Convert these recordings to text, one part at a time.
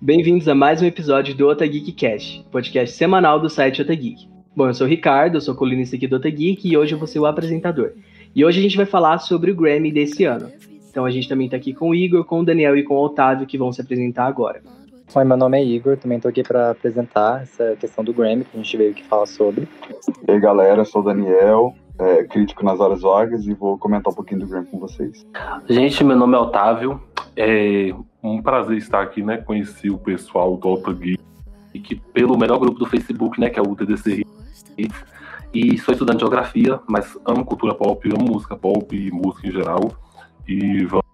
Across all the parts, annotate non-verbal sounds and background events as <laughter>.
Bem-vindos a mais um episódio do Otageek Cast, podcast semanal do site Otageek. Bom, eu sou o Ricardo, eu sou colunista aqui do Otageek e hoje eu vou ser o apresentador. E hoje a gente vai falar sobre o Grammy desse ano. Então a gente também está aqui com o Igor, com o Daniel e com o Otávio que vão se apresentar agora. Oi, meu nome é Igor, também estou aqui para apresentar essa questão do Grammy que a gente veio aqui falar sobre. E aí galera, eu sou o Daniel, é, crítico nas horas vagas e vou comentar um pouquinho do Grammy com vocês. Gente, meu nome é Otávio, é um prazer estar aqui, né? Conheci o pessoal do Alta Geek pelo melhor grupo do Facebook, né? Que é o TDC. E sou estudante de geografia, mas amo cultura pop, amo música pop e música em geral. E vamos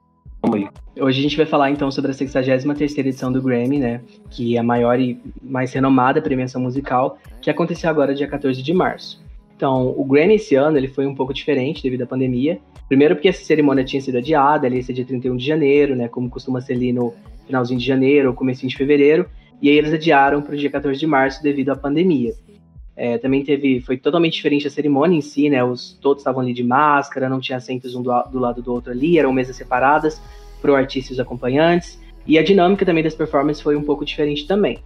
aí. Hoje a gente vai falar então sobre a 63 edição do Grammy, né? Que é a maior e mais renomada premiação musical, que aconteceu agora dia 14 de março. Então, o Grammy esse ano ele foi um pouco diferente devido à pandemia. Primeiro porque essa cerimônia tinha sido adiada, ali ia ser dia 31 de janeiro, né? Como costuma ser ali no finalzinho de janeiro ou comecinho de fevereiro. E aí eles adiaram para o dia 14 de março devido à pandemia. É, também teve, foi totalmente diferente a cerimônia em si, né? Os, todos estavam ali de máscara, não tinha assentos um do, do lado do outro ali, eram mesas separadas para o artista e os acompanhantes. E a dinâmica também das performances foi um pouco diferente também.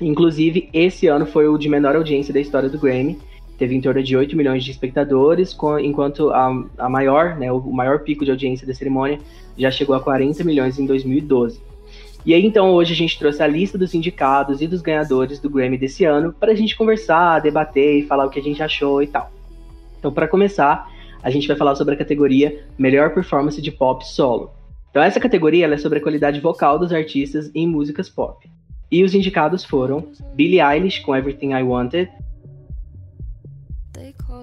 Inclusive, esse ano foi o de menor audiência da história do Grammy. Teve em torno de 8 milhões de espectadores, enquanto a, a maior, né, o maior pico de audiência da cerimônia já chegou a 40 milhões em 2012. E aí, então, hoje a gente trouxe a lista dos indicados e dos ganhadores do Grammy desse ano para a gente conversar, debater e falar o que a gente achou e tal. Então, para começar, a gente vai falar sobre a categoria Melhor Performance de Pop Solo. Então, essa categoria é sobre a qualidade vocal dos artistas em músicas pop. E os indicados foram Billie Eilish com Everything I Wanted,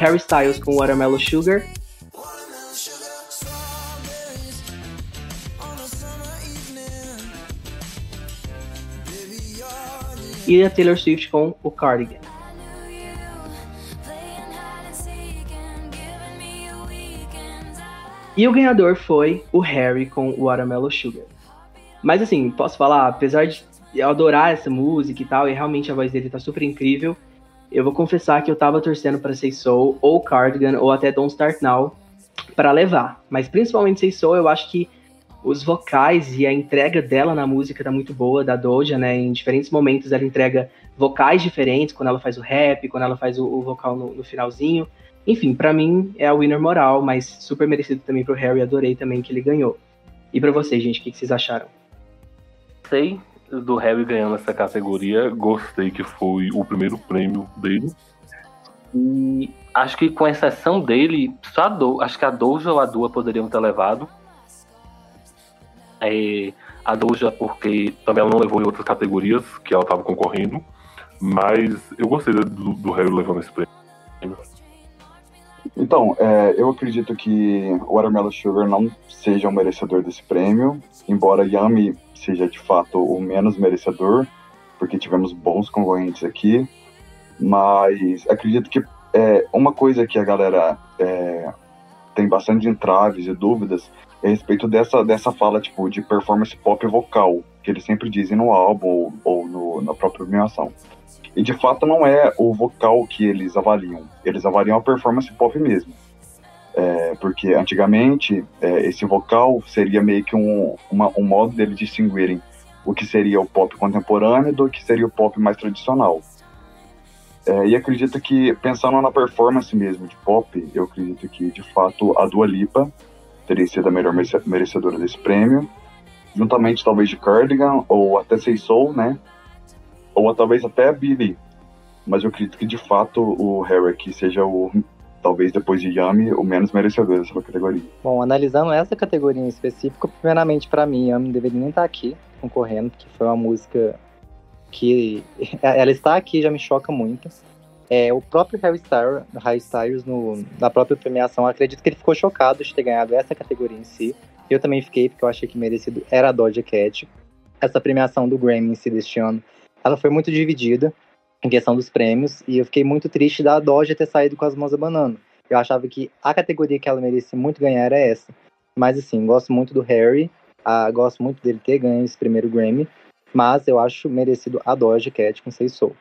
Harry Styles com Watermelon Sugar. E a Taylor Swift com o Cardigan. E o ganhador foi o Harry com Watermelon Sugar. Mas assim, posso falar, apesar de adorar essa música e tal, e realmente a voz dele tá super incrível, eu vou confessar que eu tava torcendo para Say Soul, ou Cardigan, ou até Don't Start Now, para levar. Mas principalmente Say Soul, eu acho que os vocais e a entrega dela na música tá muito boa, da Doja, né? Em diferentes momentos ela entrega vocais diferentes, quando ela faz o rap, quando ela faz o, o vocal no, no, finalzinho. Enfim, para mim é a winner moral, mas super merecido também pro Harry, adorei também que ele ganhou. E para vocês, gente, o que, que vocês acharam? Sei, do Harry ganhando essa categoria, gostei que foi o primeiro prêmio dele. E acho que com exceção dele, só a Do, acho que a Doja ou a Dua poderiam ter levado. É, a Doja porque também ela não levou em outras categorias que ela estava concorrendo. Mas eu gostei do, do Harry levando esse prêmio. Então, é, eu acredito que Watermelon Sugar não seja o merecedor desse prêmio, embora Yami seja de fato o menos merecedor, porque tivemos bons concorrentes aqui, mas acredito que é, uma coisa que a galera é, tem bastante entraves e dúvidas é a respeito dessa, dessa fala tipo, de performance pop vocal, que eles sempre dizem no álbum ou, ou no, na própria premiação. E de fato não é o vocal que eles avaliam, eles avaliam a performance pop mesmo. É, porque antigamente é, esse vocal seria meio que um, uma, um modo deles distinguirem o que seria o pop contemporâneo do que seria o pop mais tradicional. É, e acredito que, pensando na performance mesmo de pop, eu acredito que, de fato, a Dua Lipa teria sido a melhor merecedora desse prêmio, juntamente talvez de Cardigan, ou até Say Soul, né? Ou talvez até a Billy. Mas eu acredito que, de fato, o Harry aqui seja o talvez depois de Yami, o menos merecedor dessa categoria. Bom, analisando essa categoria em específico, primeiramente para mim, Yami deveria nem estar tá aqui concorrendo, porque foi uma música que <laughs> ela está aqui já me choca muito. É, o próprio Harry Styles, no, na própria premiação, acredito que ele ficou chocado de ter ganhado essa categoria em si. Eu também fiquei, porque eu achei que merecido era a Doja Cat. Essa premiação do Grammy em si deste ano, ela foi muito dividida em questão dos prêmios, e eu fiquei muito triste da Doja ter saído com as mãos abanando. Eu achava que a categoria que ela merecia muito ganhar era essa. Mas assim, gosto muito do Harry, ah, gosto muito dele ter ganho esse primeiro Grammy, mas eu acho merecido a Doja Cat com Say Soul.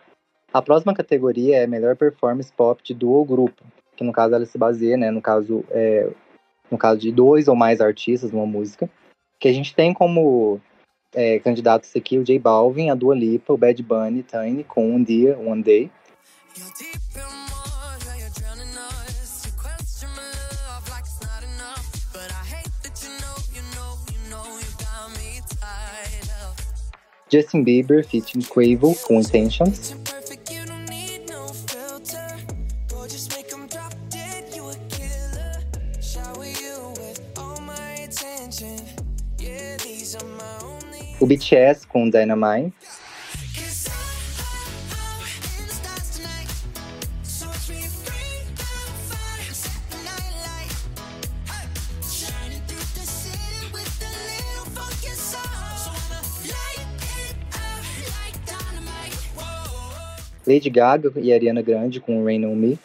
A próxima categoria é melhor performance pop de duo ou grupo, que no caso ela se baseia, né, no caso, é, no caso de dois ou mais artistas numa música, que a gente tem como é, candidatos aqui o J Balvin, a Dua Lipa, o Bad Bunny, Tiny com Um Dia, One Day. Justin Bieber featuring Quavo com Intentions. BTS com Dynamite. Lady Gaga e Ariana Grande com Rain On Me.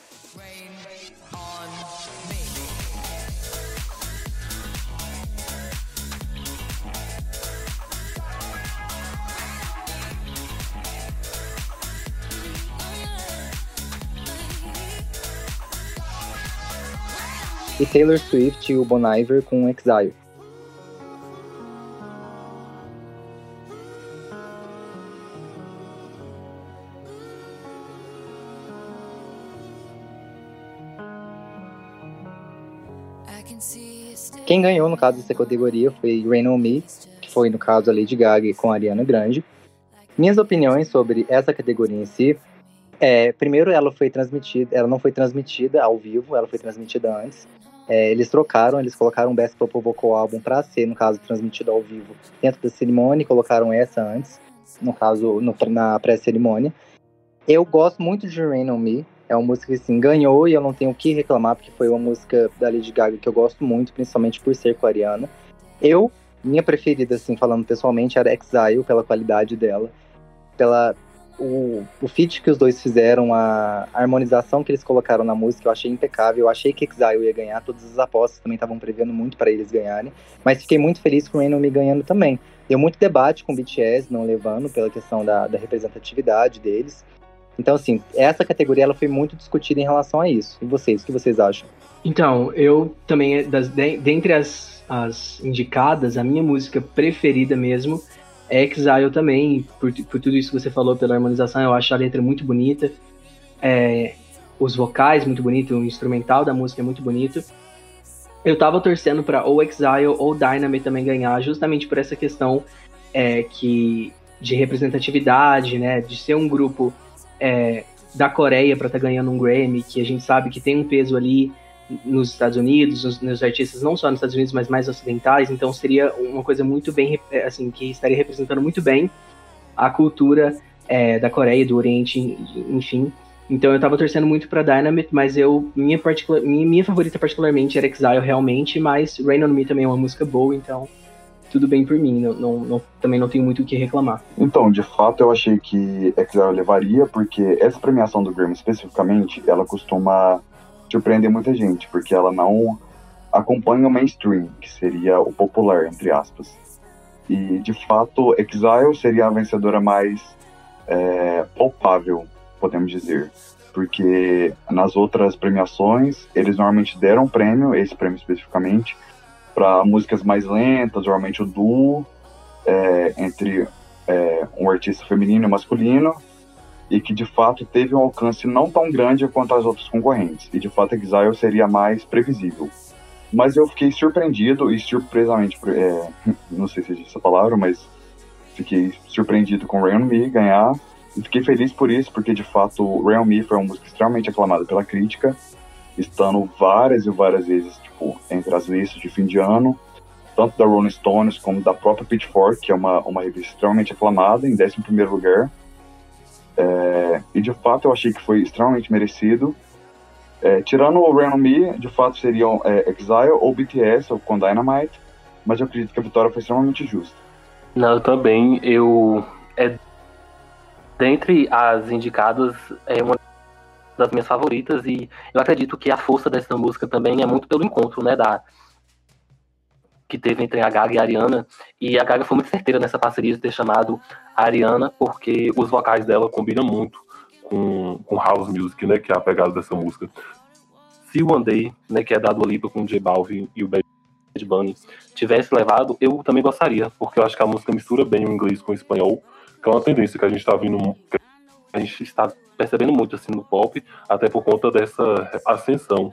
Taylor Swift e o Bon Iver com Exile. Quem ganhou, no caso dessa categoria, foi Rain On Me, que foi, no caso, a Lady Gaga com a Ariana Grande. Minhas opiniões sobre essa categoria em si é, primeiro, ela foi transmitida, ela não foi transmitida ao vivo, ela foi transmitida antes. É, eles trocaram, eles colocaram Best Pop Vocal Album para ser, no caso, transmitido ao vivo dentro da cerimônia, colocaram essa antes, no caso, no, na pré-cerimônia. Eu gosto muito de Rain On Me, é uma música que assim, ganhou e eu não tenho o que reclamar, porque foi uma música da Lady Gaga que eu gosto muito, principalmente por ser coreana. Eu, minha preferida, assim, falando pessoalmente, era Exile, pela qualidade dela, pela o, o feat que os dois fizeram, a, harmonização que eles colocaram na música, eu achei impecável. Eu achei que Exile ia ganhar, todas as apostas também estavam prevendo muito para eles ganharem, mas fiquei muito feliz com o Me ganhando também. Deu muito debate com o BTS não levando pela questão da, da representatividade deles. Então, assim, essa categoria ela foi muito discutida em relação a isso. E vocês, o que vocês acham? Então, eu também, das, dentre as, as indicadas, a minha música preferida mesmo Exile também, por, por tudo isso que você falou, pela harmonização, eu acho a letra muito bonita. É, os vocais muito bonito, o instrumental da música é muito bonito. Eu tava torcendo para ou Exile ou Dynamite também ganhar, justamente por essa questão é, que de representatividade, né, de ser um grupo é, da Coreia para estar tá ganhando um Grammy, que a gente sabe que tem um peso ali nos Estados Unidos, nos, nos, artistas não só nos Estados Unidos, mas mais ocidentais, então seria uma coisa muito bem, é, assim, que estaria representando muito bem a cultura é, da Coreia, do Oriente, enfim. Então eu tava torcendo muito para Dynamite, mas eu minha, particular, minha, minha favorita particularmente era Exile realmente, mas Rain on Me também é uma música boa, então tudo bem por mim, não, não, não, também não tenho muito o que reclamar. Então, de fato, eu achei que Exile levaria, porque essa premiação do Grammy especificamente, ela costuma surpreender muita gente, porque ela não acompanha o mainstream, que seria o popular, entre aspas. E, de fato, Exile seria a vencedora mais é, palpável, podemos dizer. Porque nas outras premiações, eles normalmente deram prêmio, esse prêmio especificamente, para músicas mais lentas, normalmente o duo é, entre é, um artista feminino e masculino, e que de fato teve um alcance não tão grande quanto as outras concorrentes, e de fato Exile seria mais previsível. Mas eu fiquei surpreendido e surpresamente, é, <laughs> não sei se existe essa palavra, mas fiquei surpreendido com Rain Me ganhar, e fiquei feliz por isso, porque de fato Rain Me foi uma música extremamente aclamada pela crítica, estando várias e várias vezes tipo, entre as listas de fim de ano, tanto da Rolling Stones como da própria Pitchfork, que é uma, uma revista extremamente aclamada, em 11 lugar. É, e de fato eu achei que foi extremamente merecido. É, tirando o Rain On Me, de fato seriam é, Exile ou BTS ou com Dynamite, mas eu acredito que a vitória foi extremamente justa. Não, eu também, eu... É, dentre as indicadas, é uma das minhas favoritas e eu acredito que a força dessa música também é muito pelo encontro, né, da que teve entre a Gaga e a Ariana, e a Gaga foi muito certeira nessa parceria de ter chamado a Ariana, porque os vocais dela combinam muito com, com house music, né, que é a pegada dessa música. Se o One Day, né, que é da Dua Lipa com o J Balvin e o Bad Bunny, tivesse levado, eu também gostaria, porque eu acho que a música mistura bem o inglês com o espanhol, que é uma tendência que a gente está vindo, a gente está percebendo muito assim no pop, até por conta dessa ascensão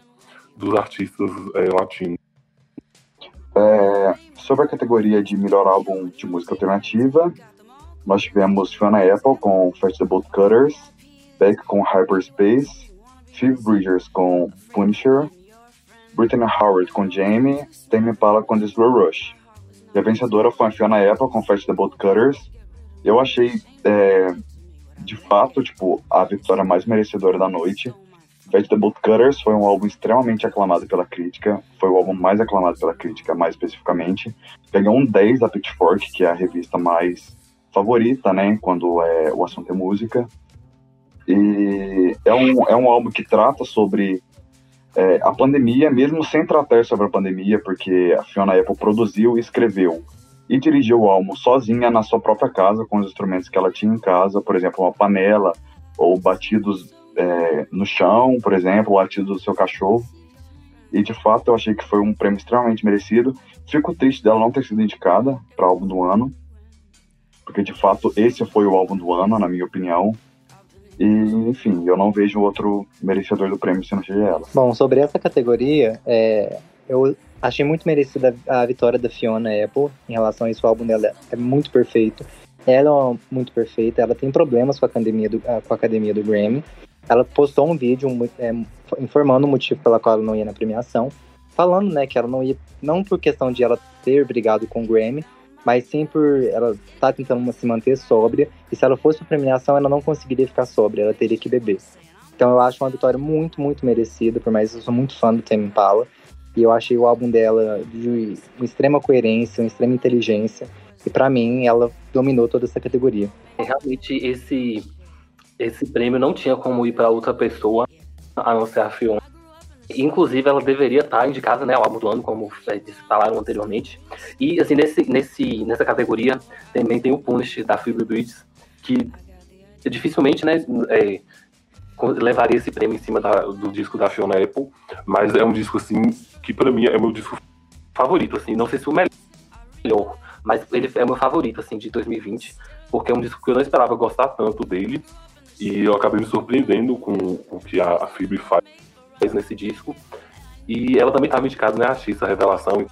dos artistas é, latinos. É, sobre a categoria de melhor álbum de música alternativa, nós tivemos Fiona Apple com Bolt Cutters, Beck com Hyperspace, Phoebe Bridgers com Punisher, Brittany Howard com Jamie, Tame Impala com The Slow Rush. E a vencedora foi a Fiona Apple com Bolt Cutters. Eu achei, é, de fato, tipo, a vitória mais merecedora da noite. Bolt Cutters foi um álbum extremamente aclamado pela crítica, foi o álbum mais aclamado pela crítica, mais especificamente. Ganhou um 10 da Pitchfork, que é a revista mais favorita, né, quando é, o assunto é música. E é um, é um álbum que trata sobre é, a pandemia, mesmo sem tratar sobre a pandemia, porque a Fiona Apple produziu e escreveu e dirigiu o álbum sozinha na sua própria casa, com os instrumentos que ela tinha em casa, por exemplo, uma panela ou batidos é, no chão, por exemplo, o latido do seu cachorro. E de fato eu achei que foi um prêmio extremamente merecido. Fico triste dela não ter sido indicada para álbum do ano, porque de fato esse foi o álbum do ano, na minha opinião. E, enfim, eu não vejo outro merecedor do prêmio se não seja ela. Bom, sobre essa categoria, é, eu achei muito merecida a vitória da Fiona Apple em relação a isso. O álbum dela é muito perfeito. Ela é muito perfeita, ela tem problemas com a academia do, com a academia do Grammy, ela postou um vídeo é, informando o motivo pela qual ela não ia na premiação, falando, né, que ela não ia, não por questão de ela ter brigado com o Grammy, mas sim por ela tá tentando se manter sóbria, e se ela fosse para premiação, ela não conseguiria ficar sóbria, ela teria que beber. Então eu acho uma vitória muito, muito merecida, por mais que eu sou muito fã do Tame Impala, e eu achei o álbum dela de uma extrema coerência, uma extrema inteligência, e para mim ela dominou toda essa categoria. Realmente esse esse prêmio não tinha como ir para outra pessoa a não ser a Fiona. Inclusive, ela deveria estar indicada né, ao álbum do ano, como falaram anteriormente. E, assim, nesse, nesse, nessa categoria também tem o Punish da Phoebe Bridges, que dificilmente né, é, levaria esse prêmio em cima da, do disco da Fiona Apple, mas é um disco, assim, que para mim é meu disco favorito, assim, não sei se o melhor, mas ele é meu favorito, assim, de 2020, porque é um disco que eu não esperava gostar tanto dele, e eu acabei me surpreendendo com o que a Phoebe faz nesse disco. E ela também estava indicada, né, a X, a revelação.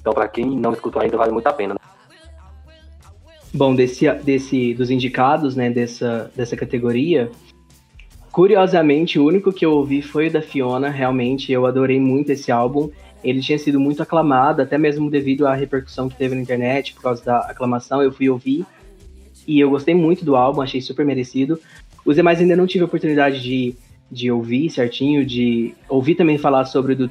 Então, para quem não escutou ainda, vale muito a pena. Bom, desse, desse, dos indicados, né, dessa, dessa categoria, curiosamente, o único que eu ouvi foi o da Fiona. Realmente, eu adorei muito esse álbum. Ele tinha sido muito aclamado, até mesmo devido à repercussão que teve na internet, por causa da aclamação. Eu fui ouvir e eu gostei muito do álbum, achei super merecido. Os demais ainda não tive a oportunidade de, de ouvir certinho, de ouvir também falar sobre o do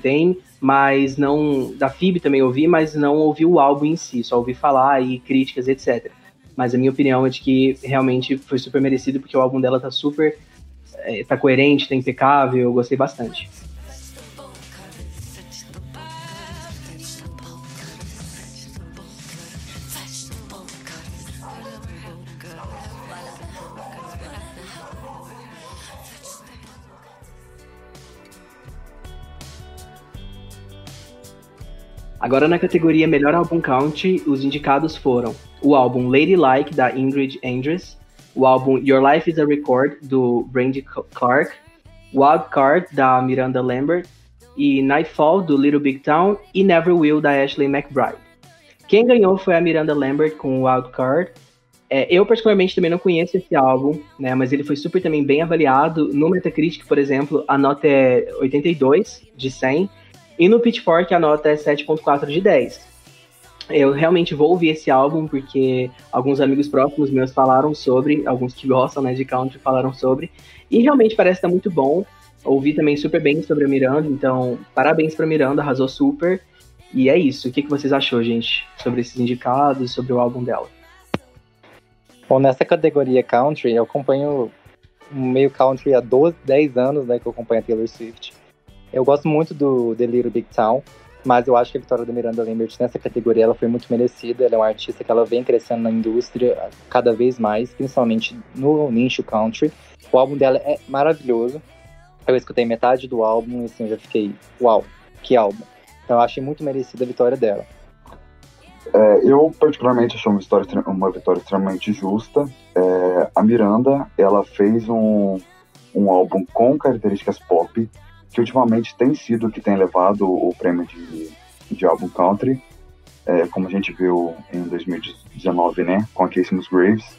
mas não. Da FIB também ouvi, mas não ouvi o álbum em si, só ouvi falar e críticas, etc. Mas a minha opinião é de que realmente foi super merecido, porque o álbum dela tá super. É, tá coerente, tá impecável, eu gostei bastante. Agora na categoria Melhor Álbum Country, os indicados foram o álbum Lady Like, da Ingrid Andress, o álbum Your Life is a Record, do Brandy Clark, Wild Card, da Miranda Lambert, e Nightfall, do Little Big Town, e Never Will, da Ashley McBride. Quem ganhou foi a Miranda Lambert com Wild Card. É, eu, particularmente, também não conheço esse álbum, né, mas ele foi super também bem avaliado. No Metacritic, por exemplo, a nota é 82 de 100, e no Pitchfork a nota é 7.4 de 10. Eu realmente vou ouvir esse álbum porque alguns amigos próximos meus falaram sobre, alguns que gostam né, de country falaram sobre, e realmente parece estar muito bom. Ouvi também super bem sobre a Miranda, então parabéns para Miranda, arrasou super. E é isso. O que, que vocês achou, gente, sobre esses indicados, sobre o álbum dela? Bom, nessa categoria country, eu acompanho meio country há 12, 10 anos, né, que eu acompanho a Taylor Swift. Eu gosto muito do The Little Big Town, mas eu acho que a vitória da Miranda Lambert nessa categoria ela foi muito merecida. Ela é uma artista que ela vem crescendo na indústria cada vez mais, principalmente no nicho country. O álbum dela é maravilhoso. Eu escutei metade do álbum e assim, eu já fiquei, uau, que álbum. Então eu achei muito merecida a vitória dela. É, eu particularmente achei uma vitória, uma vitória extremamente justa. É, a Miranda, ela fez um, um álbum com características pop, que ultimamente tem sido o que tem levado o prêmio de, de álbum country, é, como a gente viu em 2019, né, com a Casey Musgraves.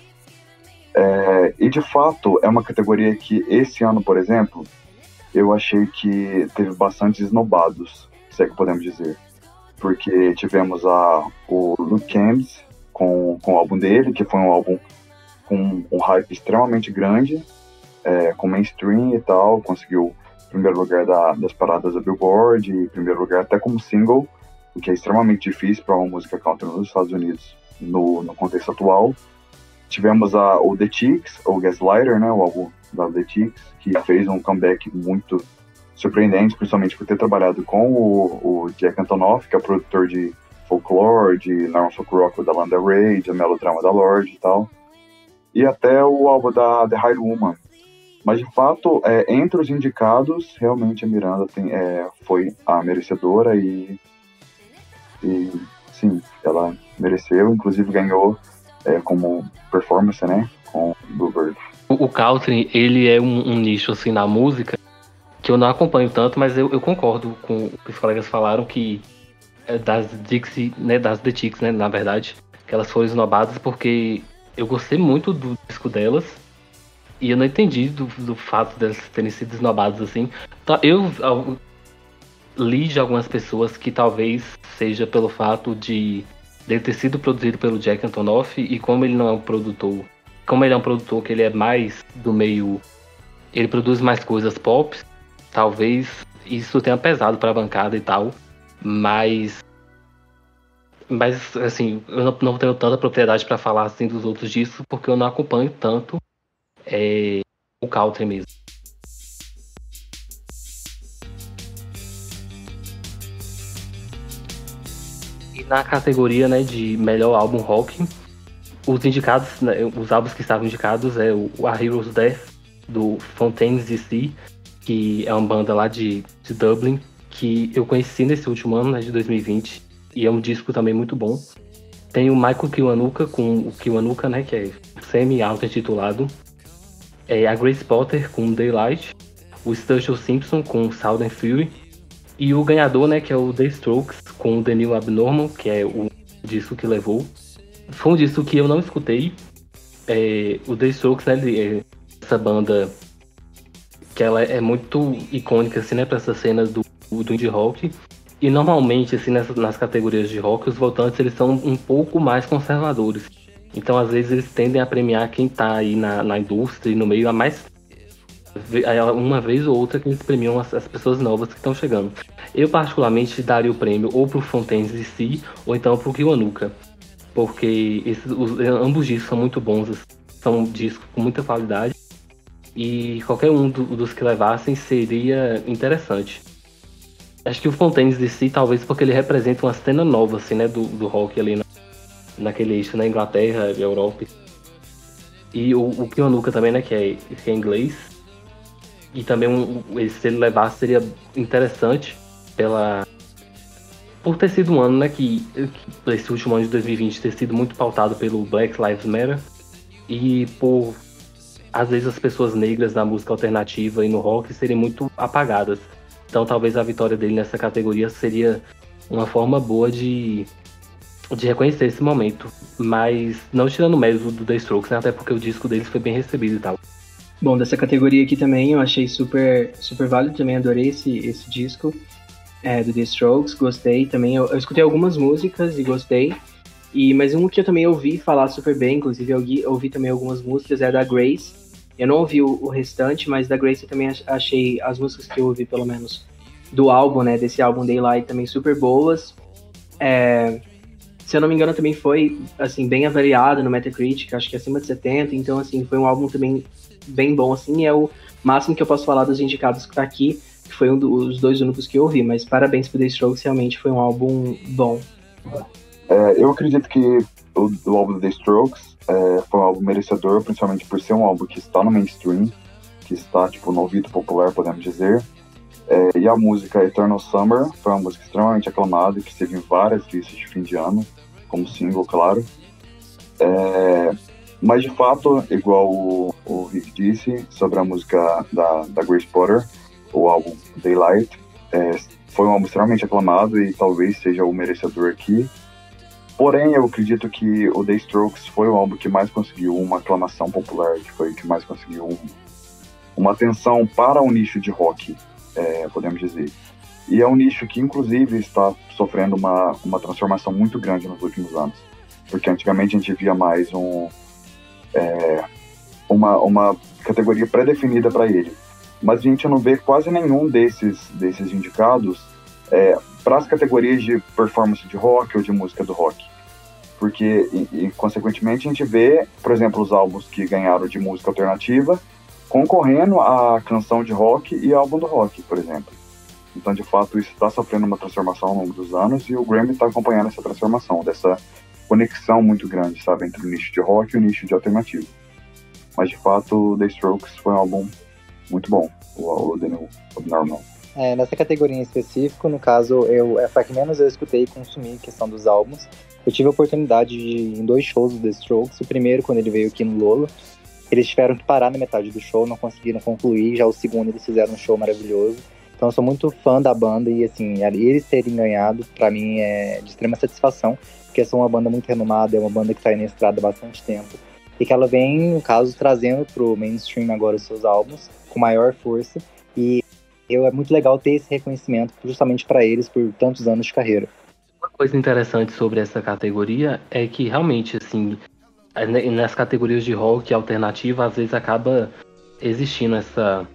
É, e de fato é uma categoria que esse ano, por exemplo, eu achei que teve bastante esnobados, se é que podemos dizer. Porque tivemos a, o Luke Cambs com, com o álbum dele, que foi um álbum com um hype extremamente grande, é, com mainstream e tal, conseguiu primeiro lugar da, das paradas da Billboard, e primeiro lugar até como single, o que é extremamente difícil para uma música country nos Estados Unidos no, no contexto atual. Tivemos a, o The Cheeks, o Gaslighter, né, o álbum da The Cheeks, que fez um comeback muito surpreendente, principalmente por ter trabalhado com o, o Jack Antonoff, que é produtor de Folklore, de Norman Folk Rock da Landa Ray, de Melodrama da Lorde e tal. E até o álbum da The High Woman, mas, de fato, é, entre os indicados, realmente a Miranda tem, é, foi a merecedora e, e, sim, ela mereceu, inclusive ganhou é, como performance, né, com Bluebird. O, o country, ele é um, um, nicho, assim, na música que eu não acompanho tanto, mas eu, eu concordo com o que os colegas falaram que é das Dixie, né, das The Chicks, né, na verdade, que elas foram esnobadas porque eu gostei muito do disco delas, e eu não entendi do, do fato delas terem sido esnobadas assim. Tá, eu, eu li de algumas pessoas que talvez seja pelo fato de ele ter sido produzido pelo Jack Antonoff e como ele não é um produtor, como ele é um produtor que ele é mais do meio, ele produz mais coisas pop, talvez isso tenha pesado para a bancada e tal, mas mas assim, eu não, não tenho tanta propriedade para falar assim dos outros discos porque eu não acompanho tanto é, o country mesmo. E na categoria né, de melhor álbum rock, os indicados, né, os álbuns que estavam indicados é o A Hero's Death, do Fontaines DC, que é uma banda lá de, de Dublin, que eu conheci nesse último ano, né, de 2020, e é um disco também muito bom. Tem o Michael Kiwanuka com o Kiwanuka, né, que é semi-auto-intitulado, é a Grace Potter com Daylight, o Sturgill Simpson com Southern Fury e o ganhador, né, que é o The Strokes com The New Abnormal, que é o disco que levou. Foi um disco que eu não escutei. É, o The Strokes, né, é essa banda que ela é muito icônica assim, né, para essas cenas do, do indie rock. E normalmente assim nessas, nas categorias de rock os votantes eles são um pouco mais conservadores. Então, às vezes, eles tendem a premiar quem está aí na, na indústria e no meio a mais. Uma vez ou outra que eles premiam as, as pessoas novas que estão chegando. Eu, particularmente, daria o prêmio ou pro Fontaines de si, ou então pro Kiwanuka. Porque esses, os, ambos discos são muito bons, são discos com muita qualidade. E qualquer um do, dos que levassem seria interessante. Acho que o Fontaines de si, talvez porque ele representa uma cena nova, assim, né, do, do rock ali na, naquele eixo na Inglaterra Europa. E o, o também, né, que é, que é inglês. E também um, se ele levasse seria interessante pela por ter sido um ano, né, que, que esse último ano de 2020 ter sido muito pautado pelo Black Lives Matter e por às vezes as pessoas negras na música alternativa e no rock serem muito apagadas. Então talvez a vitória dele nessa categoria seria uma forma boa de de reconhecer esse momento. Mas não tirando o mérito do The Strokes, né? Até porque o disco deles foi bem recebido e tal. Bom, dessa categoria aqui também eu achei super, super válido, também adorei esse, esse disco. é, do The Strokes, gostei também. Eu, eu, escutei algumas músicas e gostei. E, mas um que eu também ouvi falar super bem, inclusive eu ouvi, ouvi também algumas músicas, é da Grace. Eu não ouvi o, o, restante, mas da Grace eu também achei as músicas que eu ouvi, pelo menos, do álbum, né? Desse álbum Daylight também super boas. É, se eu não me engano, também foi, assim, bem avaliado no Metacritic, acho que acima de 70, então, assim, foi um álbum também bem bom, assim, é o máximo que eu posso falar dos indicados que tá aqui, que foi um dos dois únicos que eu ouvi, mas parabéns pro The Strokes, realmente foi um álbum bom. É, eu acredito que o, o álbum do The Strokes é, foi um álbum merecedor, principalmente por ser um álbum que está no mainstream, que está, tipo, no ouvido popular, podemos dizer, é, e a música Eternal Summer foi uma música extremamente aclamada, que esteve em várias listas de fim de ano, como single, claro. É, mas de fato, igual o, o Rick disse sobre a música da, da Grace Potter, o álbum Daylight, é, foi um álbum extremamente aclamado e talvez seja o merecedor aqui. Porém, eu acredito que o The Strokes foi o álbum que mais conseguiu uma aclamação popular, que foi o que mais conseguiu um, uma atenção para o nicho de rock, é, podemos dizer. E é um nicho que, inclusive, está sofrendo uma, uma transformação muito grande nos últimos anos. Porque antigamente a gente via mais um, é, uma, uma categoria pré-definida para ele. Mas a gente não vê quase nenhum desses, desses indicados é, para as categorias de performance de rock ou de música do rock. Porque, e, e, consequentemente, a gente vê, por exemplo, os álbuns que ganharam de música alternativa concorrendo à canção de rock e álbum do rock, por exemplo. Então, de fato, isso está sofrendo uma transformação ao longo dos anos e o Grammy está acompanhando essa transformação, dessa conexão muito grande, sabe, entre o nicho de rock e o nicho de alternativo. Mas, de fato, The Strokes foi um álbum muito bom, o, o The New Abnormal. É, nessa categoria em específico, no caso, eu, é a que menos eu escutei e consumi questão dos álbuns. Eu tive a oportunidade de em dois shows do The Strokes. O primeiro, quando ele veio aqui no Lolo, eles tiveram que parar na metade do show, não conseguiram concluir. Já o segundo, eles fizeram um show maravilhoso. Então eu sou muito fã da banda e assim, eles terem ganhado, para mim é de extrema satisfação, porque são uma banda muito renomada, é uma banda que tá aí na estrada há bastante tempo. E que ela vem, no caso, trazendo pro mainstream agora os seus álbuns com maior força. E eu, é muito legal ter esse reconhecimento justamente para eles por tantos anos de carreira. Uma coisa interessante sobre essa categoria é que realmente, assim, nas categorias de rock alternativa, às vezes acaba existindo essa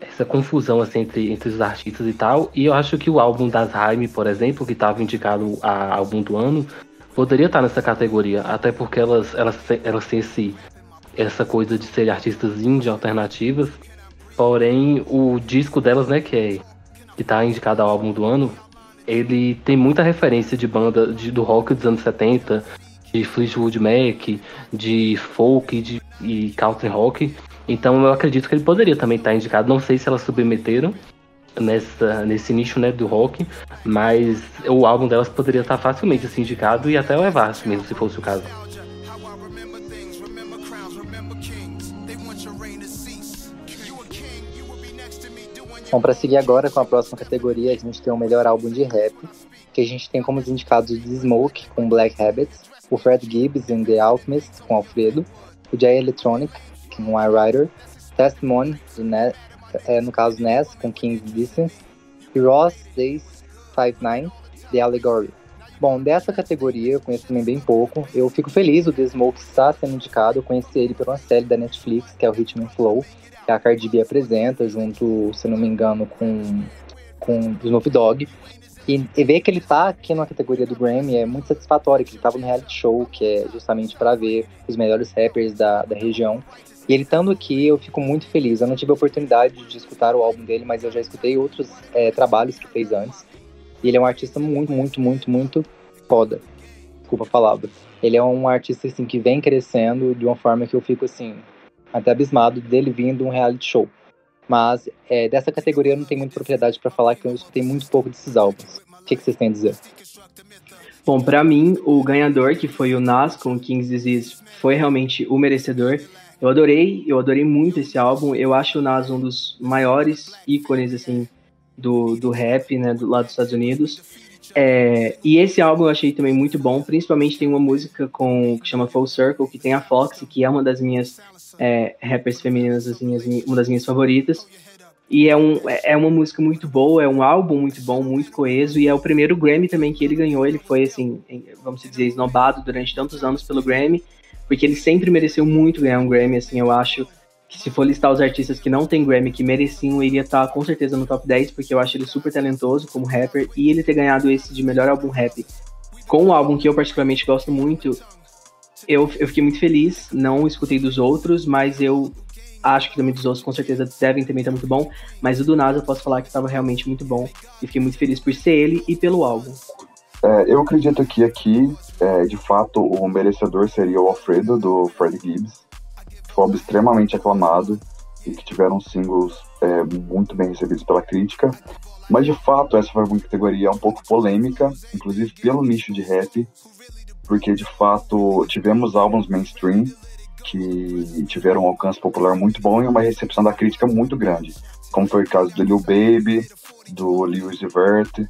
essa confusão assim, entre, entre os artistas e tal. E eu acho que o álbum das Haim, por exemplo, que estava indicado a álbum do ano, poderia estar nessa categoria, até porque elas, elas, elas têm esse, essa coisa de ser artistas indie alternativas. Porém, o disco delas, né, que é que tá indicado ao álbum do ano, ele tem muita referência de banda de, do rock dos anos 70, de Fleetwood Mac, de folk de, e country rock. Então eu acredito que ele poderia também estar indicado. Não sei se elas submeteram nessa, nesse nicho né, do rock, mas o álbum delas poderia estar facilmente assim, indicado e até levar, mesmo se fosse o caso. Bom, para seguir agora com a próxima categoria, a gente tem o melhor álbum de rap, que a gente tem como indicados The Smoke com Black Habits, o Fred Gibbs em The Alchemist com Alfredo, o Jay Electronic com I Rider, Testimony, né, é, no caso Ness, com King's Distance, e Ross Days 59, The Allegory. Bom, dessa categoria eu conheço também bem pouco. Eu fico feliz o The Smoke está sendo indicado. Eu conheci ele por uma série da Netflix, que é o Rhythm and Flow, que a Cardi B apresenta, junto, se não me engano, com, com Snoop Dogg. E, e ver que ele tá aqui na categoria do Grammy é muito satisfatório, que ele tava no reality show, que é justamente para ver os melhores rappers da, da região. E ele estando aqui, eu fico muito feliz. Eu não tive a oportunidade de escutar o álbum dele, mas eu já escutei outros é, trabalhos que fez antes. E ele é um artista muito, muito, muito, muito foda. Desculpa a palavra. Ele é um artista assim que vem crescendo de uma forma que eu fico assim até abismado dele vindo um reality show. Mas é, dessa categoria eu não tenho muita propriedade para falar que eu escutei muito pouco desses álbuns. O que, que vocês têm a dizer? Bom, para mim, o ganhador, que foi o Nas com King's Disease, foi realmente o merecedor. Eu adorei, eu adorei muito esse álbum. Eu acho o Nas um dos maiores ícones, assim, do, do rap, né, do lado dos Estados Unidos. É, e esse álbum eu achei também muito bom, principalmente tem uma música com, que chama Full Circle, que tem a Foxy, que é uma das minhas é, rappers femininas, assim, uma das minhas favoritas. E é, um, é uma música muito boa, é um álbum muito bom, muito coeso, e é o primeiro Grammy também que ele ganhou. Ele foi, assim, vamos dizer, esnobado durante tantos anos pelo Grammy, porque ele sempre mereceu muito ganhar um Grammy, assim, eu acho que se for listar os artistas que não tem Grammy que mereciam, ele ia estar com certeza no top 10, porque eu acho ele super talentoso como rapper, e ele ter ganhado esse de melhor álbum rap com um álbum que eu particularmente gosto muito, eu, eu fiquei muito feliz, não escutei dos outros, mas eu acho que também dos outros com certeza devem também estar muito bom, mas o do Nas eu posso falar que estava realmente muito bom, e fiquei muito feliz por ser ele e pelo álbum. É, eu acredito que aqui, é, de fato, o merecedor seria o Alfredo, do Freddie Gibbs, foi extremamente aclamado e que tiveram singles é, muito bem recebidos pela crítica. Mas de fato, essa foi uma categoria um pouco polêmica, inclusive pelo nicho de rap, porque de fato tivemos álbuns mainstream que tiveram um alcance popular muito bom e uma recepção da crítica muito grande, como foi o caso do Lil Baby, do Uzi Vert.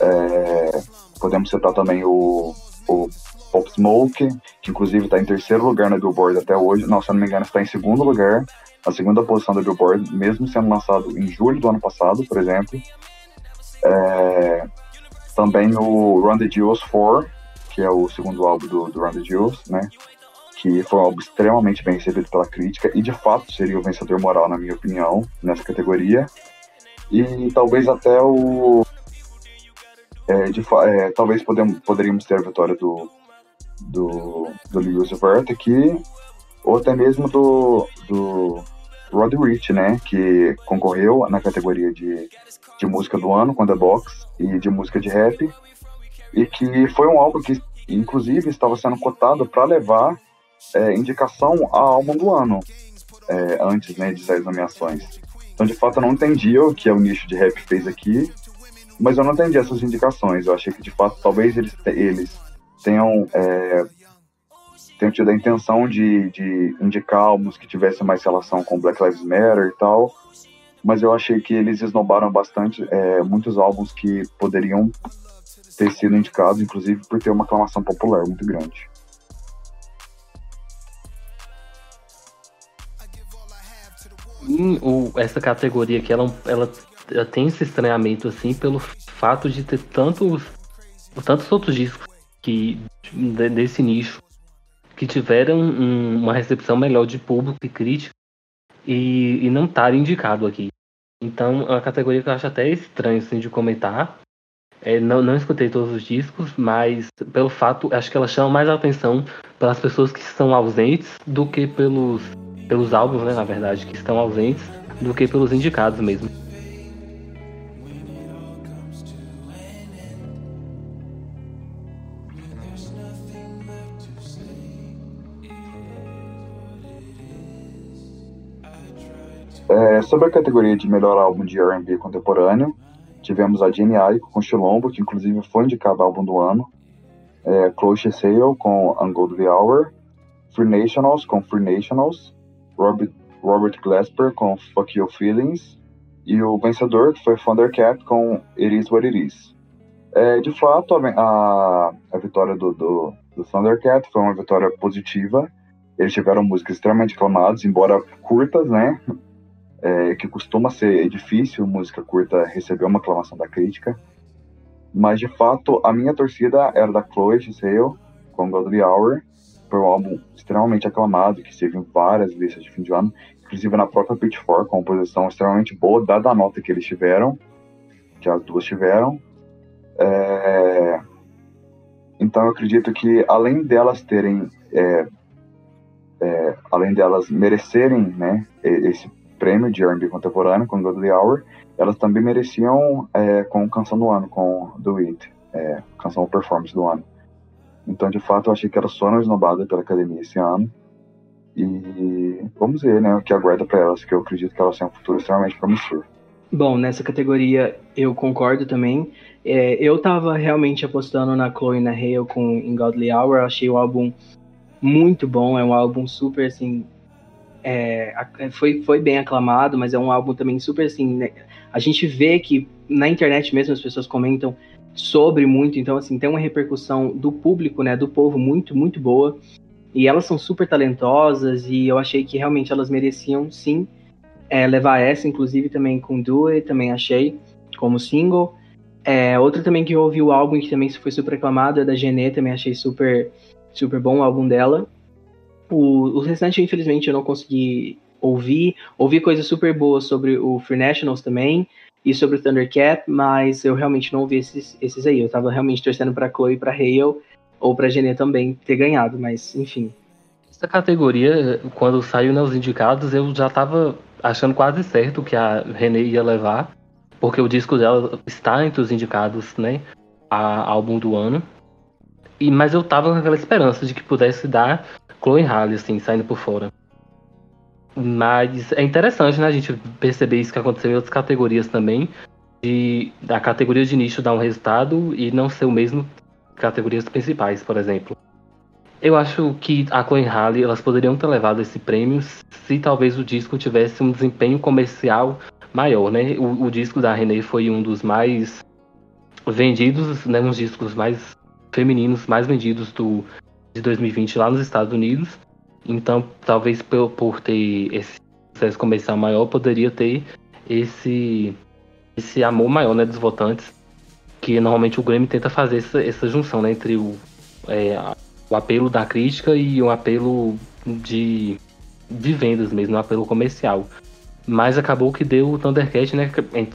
É, podemos citar também o, o Pop Smoke, que inclusive está em terceiro lugar na Billboard até hoje. Não, se eu não me engano, está em segundo lugar, a segunda posição da Billboard, mesmo sendo lançado em julho do ano passado, por exemplo. É, também o Run the Jewels 4, que é o segundo álbum do, do Run the Jewels, né? Que foi um álbum extremamente bem recebido pela crítica e de fato seria o vencedor moral, na minha opinião, nessa categoria. E talvez até o. É, de, é, talvez podemos, poderíamos ter a vitória do do, do Lewis Vert aqui, ou até mesmo do, do Rod Rich, né, que concorreu na categoria de, de música do ano com The Box e de música de rap, e que foi um álbum que, inclusive, estava sendo cotado para levar é, indicação a álbum do ano, é, antes né, de sair as nomeações. Então, de fato, eu não entendi o que o nicho de rap fez aqui, mas eu não entendi essas indicações. Eu achei que, de fato, talvez eles, eles tenham, é, tenham tido a intenção de, de indicar álbuns que tivessem mais relação com Black Lives Matter e tal, mas eu achei que eles esnobaram bastante é, muitos álbuns que poderiam ter sido indicados, inclusive por ter uma aclamação popular muito grande. essa categoria aqui, ela, ela, ela, tem esse estranhamento, assim, pelo fato de ter tantos, tantos outros discos que desse nicho que tiveram um, uma recepção melhor de público e crítica e, e não estar indicado aqui. Então é uma categoria que eu acho até estranho assim, de comentar. É, não, não escutei todos os discos, mas pelo fato, acho que ela chama mais atenção pelas pessoas que estão ausentes do que pelos, pelos álbuns, né, na verdade, que estão ausentes, do que pelos indicados mesmo. É, sobre a categoria de melhor álbum de R&B contemporâneo, tivemos a Jenny Aiko com Chilombo, que inclusive foi indicado álbum do ano, é, Chloe Sale com Ungodly Hour, Free Nationals com Free Nationals, Robert, Robert Glasper com Fuck Your Feelings, e o vencedor que foi Thundercat com It Is What It Is. É, de fato, a, a, a vitória do, do, do, Thundercat foi uma vitória positiva. Eles tiveram músicas extremamente aclamadas, embora curtas, né? É, que costuma ser difícil música curta receber uma aclamação da crítica. Mas de fato, a minha torcida era da Chloe Giselle com Godly Hour. Foi um álbum extremamente aclamado, que esteve em várias listas de fim de ano, inclusive na própria Pitchfork, com uma posição extremamente boa, dada a nota que eles tiveram, que as duas tiveram. É... Então eu acredito que além delas terem, é, é, além delas merecerem né, esse prêmio de R&B contemporâneo com Godly Hour, elas também mereciam é, com Canção do Ano, com Do It, é, Canção Performance do Ano. Então, de fato, eu achei que elas foram esnobadas pela academia esse ano. E vamos ver né, o que aguarda para elas, que eu acredito que elas têm um futuro extremamente promissor. Bom, nessa categoria eu concordo também. É, eu tava realmente apostando na Chloe na Hale com In Godly Hour. Achei o álbum muito bom, é um álbum super assim é, foi, foi bem aclamado, mas é um álbum também super assim. Né? A gente vê que na internet mesmo as pessoas comentam sobre muito, então assim, tem uma repercussão do público, né, do povo muito, muito boa. E elas são super talentosas e eu achei que realmente elas mereciam sim é, levar essa, inclusive também com It, também achei, como single. É, outra também que eu ouvi o álbum que também foi super aclamado é da Genê, também achei super, super bom o álbum dela. O, o restante, infelizmente, eu não consegui ouvir. Ouvi coisas super boas sobre o Free Nationals também e sobre o Thundercat, mas eu realmente não ouvi esses, esses aí. Eu tava realmente torcendo pra Chloe, pra Hale ou pra Genê também ter ganhado, mas enfim. Essa categoria, quando saiu nos indicados, eu já tava achando quase certo que a René ia levar, porque o disco dela está entre os indicados, né, a álbum do ano. E, mas eu tava com aquela esperança de que pudesse dar Chloe Halle, assim, saindo por fora. Mas é interessante, né, a gente perceber isso que aconteceu em outras categorias também, de da categoria de nicho dar um resultado e não ser o mesmo categorias principais, por exemplo. Eu acho que a Chloe Halle, elas poderiam ter levado esse prêmio se talvez o disco tivesse um desempenho comercial maior, né? O, o disco da Renée foi um dos mais vendidos, né, uns discos mais femininos, mais vendidos do, de 2020 lá nos Estados Unidos. Então, talvez por, por ter esse sucesso comercial maior, poderia ter esse esse amor maior, né, dos votantes, que normalmente o Grammy tenta fazer essa, essa junção, né, entre o é, o apelo da crítica e um apelo de, de vendas mesmo, um apelo comercial. Mas acabou que deu o Thundercat, né?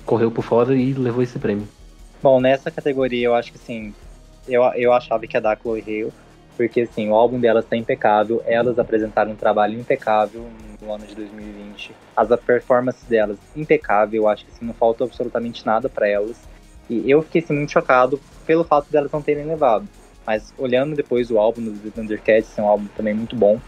Correu por fora e levou esse prêmio. Bom, nessa categoria eu acho que sim. Eu, eu achava que ia dar Chloe Hale, porque assim, o álbum delas está impecável, elas apresentaram um trabalho impecável no ano de 2020. As performances delas impecável, eu acho que assim, não faltou absolutamente nada para elas. E eu fiquei assim, muito chocado pelo fato delas não terem levado. Mas olhando depois o álbum do Thundercats, é um álbum também muito bom.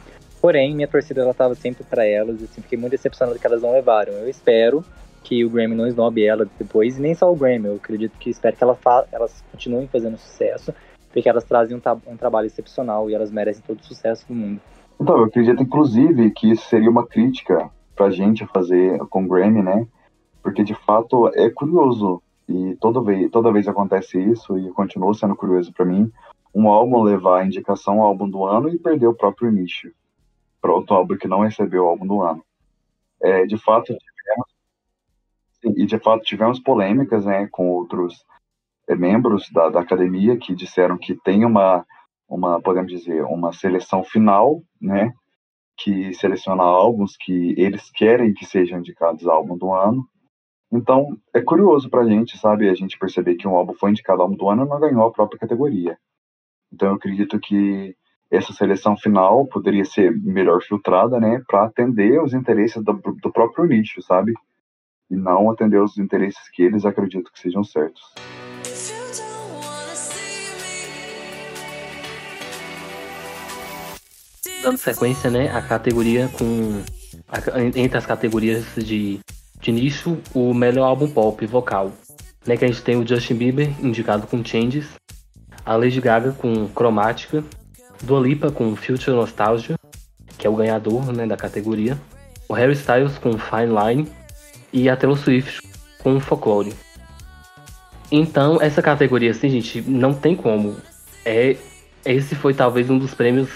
Porém, minha torcida ela tava sempre para elas, e assim, fiquei muito decepcionado que elas não levaram. Eu espero que o Grammy não esnobe ela depois, e nem só o Grammy, eu acredito que espero que ela elas continuem fazendo sucesso, porque elas trazem um, um trabalho excepcional e elas merecem todo o sucesso do mundo. Então, eu acredito inclusive que isso seria uma crítica pra gente fazer com o Grammy, né? Porque de fato é curioso e toda vez, toda vez acontece isso e continua sendo curioso para mim um álbum levar a indicação ao álbum do ano e perder o próprio nicho para outro álbum que não recebeu o álbum do ano. É, de fato, tivemos, e de fato tivemos polêmicas né, com outros membros da, da academia que disseram que tem uma, uma, podemos dizer, uma seleção final, né, que seleciona álbuns que eles querem que sejam indicados álbum do ano. Então, é curioso para a gente, sabe, a gente perceber que um álbum foi indicado álbum do ano e não ganhou a própria categoria. Então eu acredito que essa seleção final poderia ser melhor filtrada, né, para atender os interesses do, do, próprio nicho, sabe? E não atender os interesses que eles acreditam que sejam certos. Dando sequência, né, a categoria com a, entre as categorias de, de nicho, o melhor álbum pop vocal, né, que a gente tem o Justin Bieber indicado com Changes, a Lady Gaga com Cromática, Dua Lipa com Future Nostalgia, que é o ganhador né, da categoria, o Harry Styles com Fine Line e a Taylor Swift com Folklore. Então, essa categoria, assim, gente, não tem como. É, esse foi talvez um dos prêmios,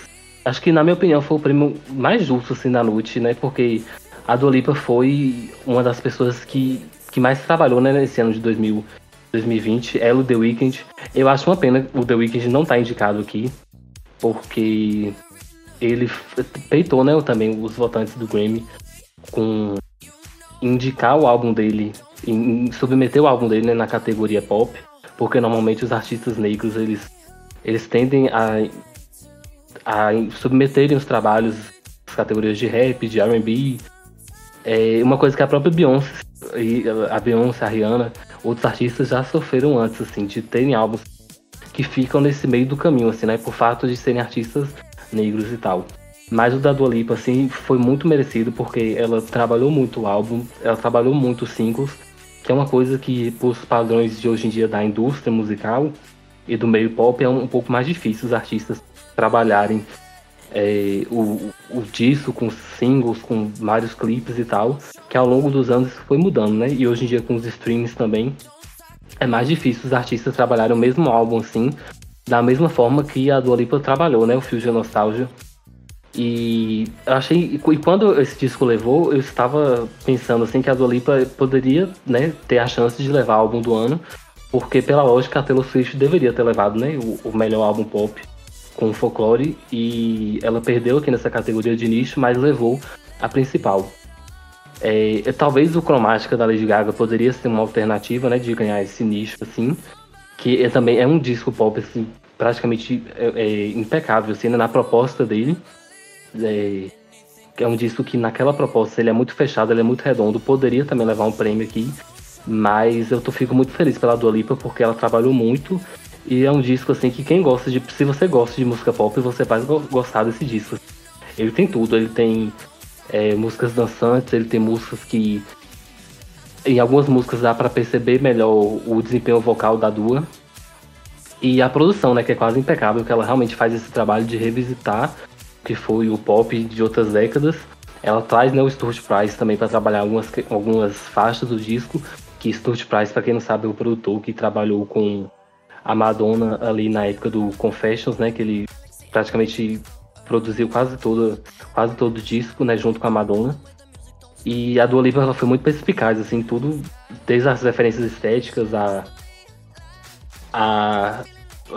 acho que na minha opinião foi o prêmio mais justo assim da noite, né? Porque a Dua Lipa foi uma das pessoas que, que mais trabalhou né, nesse ano de 2000, 2020, ela o The Weeknd. Eu acho uma pena o The Weeknd não tá indicado aqui, porque ele peitou, né, também os votantes do Grammy com indicar o álbum dele, em, submeter o álbum dele né, na categoria pop, porque normalmente os artistas negros eles, eles tendem a, a submeterem os trabalhos às categorias de rap, de R&B, é uma coisa que a própria Beyoncé, a Beyoncé, a Rihanna, outros artistas já sofreram antes, assim, de terem álbuns que ficam nesse meio do caminho, assim, né? Por fato de serem artistas negros e tal. Mas o da Dua Lipa, assim, foi muito merecido porque ela trabalhou muito o álbum, ela trabalhou muito os singles, é uma coisa que, por padrões de hoje em dia da indústria musical e do meio pop, é um, pouco mais difícil os artistas trabalharem é, o, o disco com singles, com vários clipes e tal, que ao longo dos anos foi mudando, né? E hoje em dia com os streams também é mais difícil os artistas trabalharem o mesmo álbum assim, da mesma forma que a Dua Lipa trabalhou, né? O Fusion Nostalgia. E achei. E quando esse disco levou, eu estava pensando assim que a Dua Lipa poderia né, ter a chance de levar álbum do ano, porque pela lógica a Taylor Swift deveria ter levado né, o, o melhor álbum pop com folclore e ela perdeu aqui nessa categoria de nicho, mas levou a principal. É, talvez o Cromática da Lady Gaga poderia ser uma alternativa, né, de ganhar esse nicho assim, que é, também é um disco pop assim, praticamente é, é, impecável assim, né, na proposta dele. É, é um disco que naquela proposta ele é muito fechado, ele é muito redondo, poderia também levar um prêmio aqui, mas eu tô, fico muito feliz pela Dua Lipa porque ela trabalhou muito e é um disco assim que quem gosta de. Se você gosta de música pop, você vai gostar desse disco. Ele tem tudo, ele tem é, músicas dançantes, ele tem músicas que. Em algumas músicas dá para perceber melhor o desempenho vocal da Dua. E a produção, né, que é quase impecável, que ela realmente faz esse trabalho de revisitar que foi o pop de outras décadas. Ela traz né, o Stuart Price também para trabalhar algumas, algumas faixas do disco, que Stuart Price, para quem não sabe, é o produtor que trabalhou com a Madonna ali na época do Confessions, né? Que ele praticamente produziu quase todo, quase todo o disco, né? Junto com a Madonna. E a Dua Lipa ela foi muito perspicaz, assim, tudo, desde as referências estéticas, a, a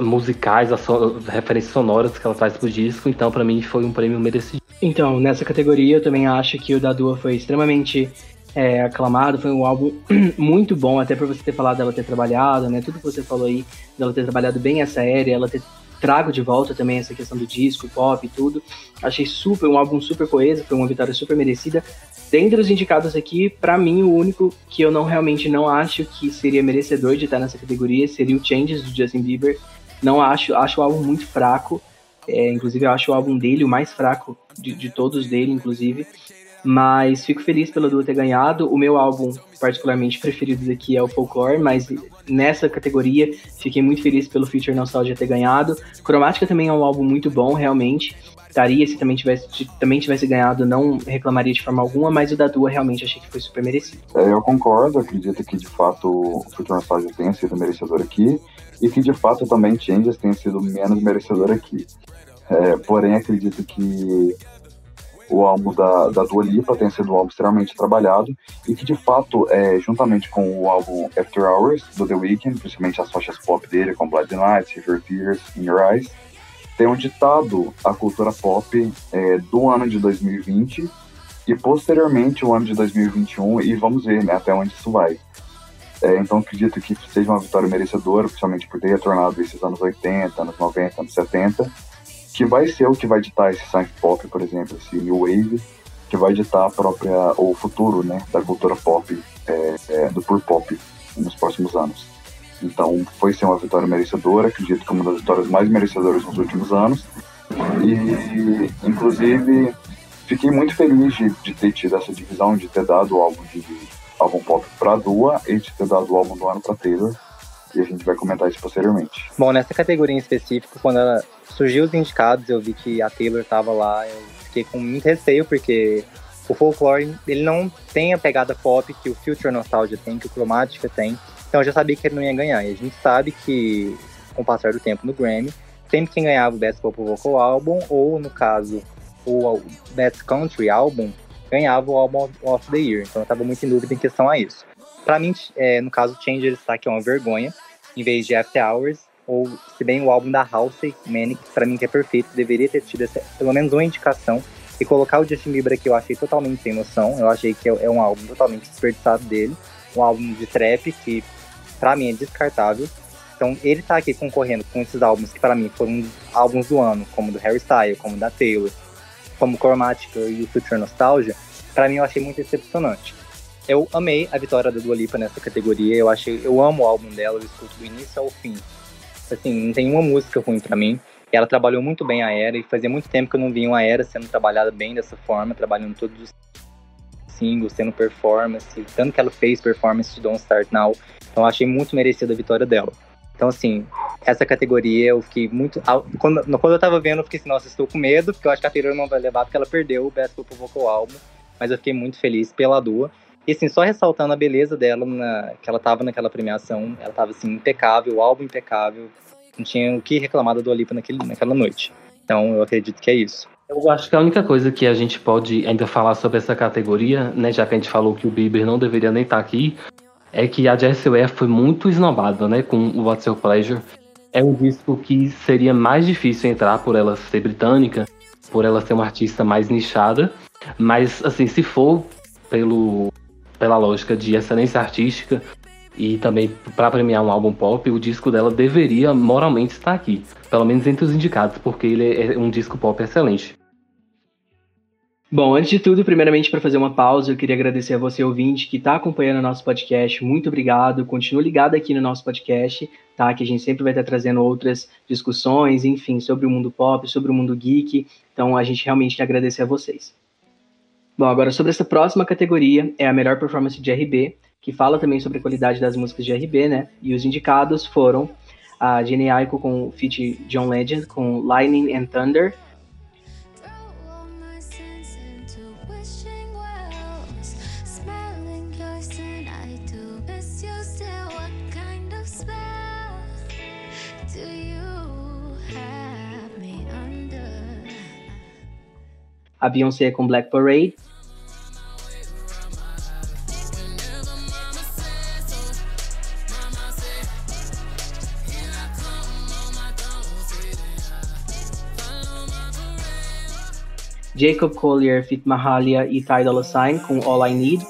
musicais, as so, referências sonoras que ela traz pro disco, então para mim foi um prêmio merecido. Então, nessa categoria eu também acho que o da Dua foi extremamente é, aclamado, foi um álbum <clears throat> muito bom, até por você ter falado dela ter trabalhado, né? Tudo que você falou aí, dela ter trabalhado bem essa era, ela ter trago de volta também essa questão do disco, pop e tudo. Achei super, um álbum super coeso, foi uma vitória super merecida. Dentre os indicados aqui, para mim, o único que eu não realmente não acho que seria merecedor de estar nessa categoria seria o Changes do Justin Bieber. Não acho, acho o álbum muito fraco. É, inclusive, eu acho o álbum dele o mais fraco de, de todos dele, inclusive. Mas fico feliz pela Dua ter ganhado. O meu álbum, particularmente preferido daqui, é o Folklore, mas nessa categoria fiquei muito feliz pelo Future Nostalgia ter ganhado. Cromática também é um álbum muito bom, realmente. Daria se também tivesse, também tivesse ganhado, não reclamaria de forma alguma, mas o da Dua realmente achei que foi super merecido. É, eu concordo, acredito que de fato o Future Nostalgia tenha sido merecedor aqui, e que de fato também Changes tenha sido menos merecedor aqui. É, porém, acredito que o álbum da, da Dua Lipa tem sido um álbum extremamente trabalhado e que de fato, é, juntamente com o álbum After Hours do The Weeknd, principalmente as faixas pop dele, com Blood Nights, River Tears, In Your Eyes, tem um ditado a cultura pop é, do ano de 2020 e posteriormente o ano de 2021 e vamos ver né, até onde isso vai. É, então acredito que seja uma vitória merecedora, principalmente por ter retornado esses anos 80, anos 90, anos 70 que vai ser o que vai ditar esse synth pop, por exemplo, esse new wave, que vai ditar a própria o futuro, né, da cultura pop é, é, do pur pop nos próximos anos. Então, foi ser uma vitória merecedora, acredito que uma das vitórias mais merecedoras nos últimos anos. E, inclusive, fiquei muito feliz de, de ter tido essa divisão, de ter dado o álbum de álbum pop para Dua e ter dado o álbum do ano para Taylor. E a gente vai comentar isso posteriormente. Bom, nessa categoria em específico, quando ela surgiu os indicados, eu vi que a Taylor estava lá, eu fiquei com muito receio, porque o folklore, ele não tem a pegada pop que o Future Nostalgia tem, que o Chromatica tem, então eu já sabia que ele não ia ganhar, e a gente sabe que, com o passar do tempo no Grammy, sempre quem ganhava o Best Pop Vocal Album, ou no caso, o Best Country Album, ganhava o Album of the Year, então eu estava muito em dúvida em questão a isso. Para mim, é, no caso, Change ele está aqui é uma vergonha, em vez de After Hours, ou se bem o álbum da Halsey Manic, para mim que é perfeito, deveria ter tido essa, pelo menos uma indicação. E colocar o Justin Bieber aqui eu achei totalmente sem noção. Eu achei que é, é um álbum totalmente desperdiçado dele. Um álbum de trap que para mim é descartável. Então ele tá aqui concorrendo com esses álbuns que para mim foram álbuns do ano, como do Harry Styles, como da Taylor, como Chromatica e o Future Nostalgia, para mim eu achei muito decepcionante. Eu amei a vitória da Dua Lipa nessa categoria. Eu achei, eu amo o álbum dela, eu escuto do início ao fim assim, não tem uma música ruim para mim. Ela trabalhou muito bem a Era e fazia muito tempo que eu não via uma Era sendo trabalhada bem dessa forma, trabalhando todos os singles, tendo performance, tanto que ela fez performance de Don't Start Now. Então eu achei muito merecida a vitória dela. Então, assim, essa categoria eu fiquei muito. Quando, quando eu tava vendo, eu fiquei assim, nossa, estou com medo, porque eu acho que a Taylor não vai levar, porque ela perdeu o Best Pop Vocal Album. Mas eu fiquei muito feliz pela Dua. E assim, só ressaltando a beleza dela, na, que ela tava naquela premiação, ela tava assim, impecável, o álbum impecável, não tinha o que reclamar da Dua Lipa naquele, naquela noite. Então eu acredito que é isso. Eu acho que a única coisa que a gente pode ainda falar sobre essa categoria, né, já que a gente falou que o Bieber não deveria nem estar tá aqui, é que a Jessie Ware foi muito esnobada, né, com o What's Your Pleasure. É um disco que seria mais difícil entrar por ela ser britânica, por ela ser uma artista mais nichada, mas assim, se for pelo pela lógica de excelência artística e também para premiar um álbum pop, o disco dela deveria moralmente estar aqui, pelo menos entre os indicados, porque ele é um disco pop excelente. Bom, antes de tudo, primeiramente para fazer uma pausa, eu queria agradecer a você ouvinte que está acompanhando o nosso podcast. Muito obrigado. Continue ligado aqui no nosso podcast, tá? Que a gente sempre vai estar trazendo outras discussões, enfim, sobre o mundo pop, sobre o mundo geek. Então, a gente realmente quer agradecer a vocês. Bom, agora sobre essa próxima categoria, é a melhor performance de RB, que fala também sobre a qualidade das músicas de RB, né? E os indicados foram a Jenny Aiko com feat John Legend com Lightning and Thunder, a Beyoncé com Black Parade. Jacob Collier, Fit Mahalia e Ty Dolla Sign com All I Need.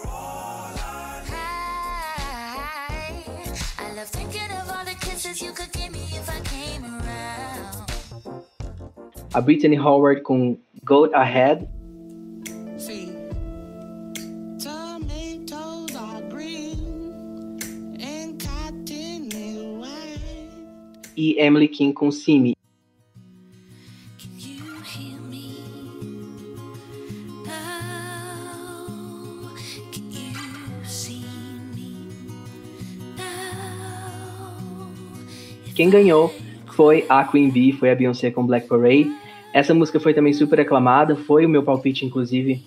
A Brittany Howard com Go Ahead. E Emily King com Simi. Quem ganhou foi a Queen Bee, foi a Beyoncé com Black Parade. Essa música foi também super aclamada, foi o meu palpite, inclusive,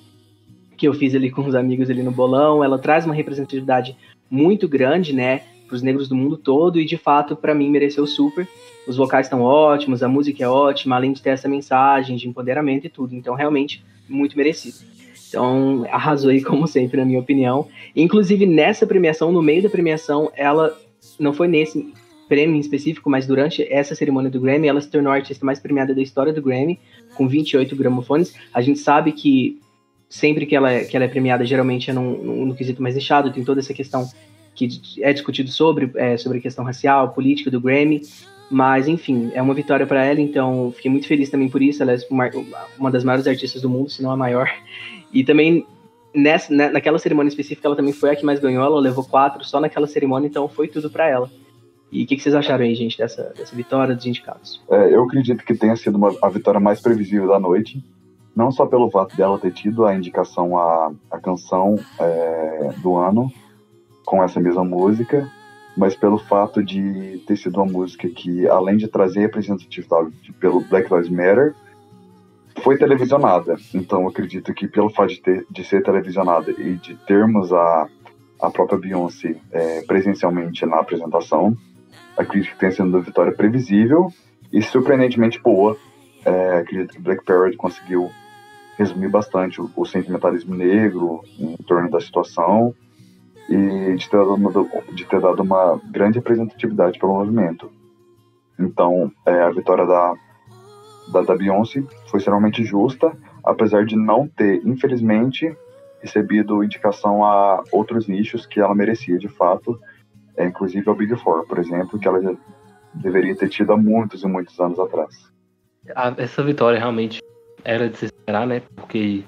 que eu fiz ali com os amigos ali no bolão. Ela traz uma representatividade muito grande, né, para os negros do mundo todo e de fato para mim mereceu super. Os vocais estão ótimos, a música é ótima, além de ter essa mensagem de empoderamento e tudo. Então realmente muito merecido. Então arrasou aí <laughs> como sempre na minha opinião. Inclusive nessa premiação, no meio da premiação, ela não foi nesse prêmio em específico, mas durante essa cerimônia do Grammy, ela se tornou a artista mais premiada da história do Grammy, com 28 gramofones. A gente sabe que sempre que ela, é, que ela é premiada, geralmente é num, quesito mais nichado, tem toda essa questão que é discutido sobre, é, sobre a questão racial, política do Grammy. Mas, enfim, é uma vitória para ela, então fiquei muito feliz também por isso. Ela é uma, uma das maiores artistas do mundo, se não a maior. E também nessa, né, naquela cerimônia específica, ela também foi a que mais ganhou. Ela levou quatro só naquela cerimônia, então foi tudo para ela. E o que, que, vocês acharam aí, gente, dessa, dessa vitória dos indicados? É, eu acredito que tenha sido uma, a vitória mais previsível da noite. Não só pelo fato dela ter tido a indicação à, à canção é, do ano com essa mesma música, mas pelo fato de ter sido uma música que, além de trazer representatividade pelo Black Lives Matter, foi televisionada. Então, acredito que pelo fato de, ter, de ser televisionada e de termos a, a própria Beyoncé é, presencialmente na apresentação, acredito que tenha sido uma vitória previsível e surpreendentemente boa. É, acredito que Black Parrot conseguiu resumir bastante o, o, sentimentalismo negro em torno da situação e de ter, dado, de ter dado uma grande representatividade para o movimento. Então, é, a vitória da, da, da Beyoncé foi extremamente justa, apesar de não ter, infelizmente, recebido indicação a outros nichos que ela merecia de fato, é, inclusive ao Big Four, por exemplo, que ela já deveria ter tido há muitos e muitos anos atrás. Essa vitória realmente era de se esperar, né? Porque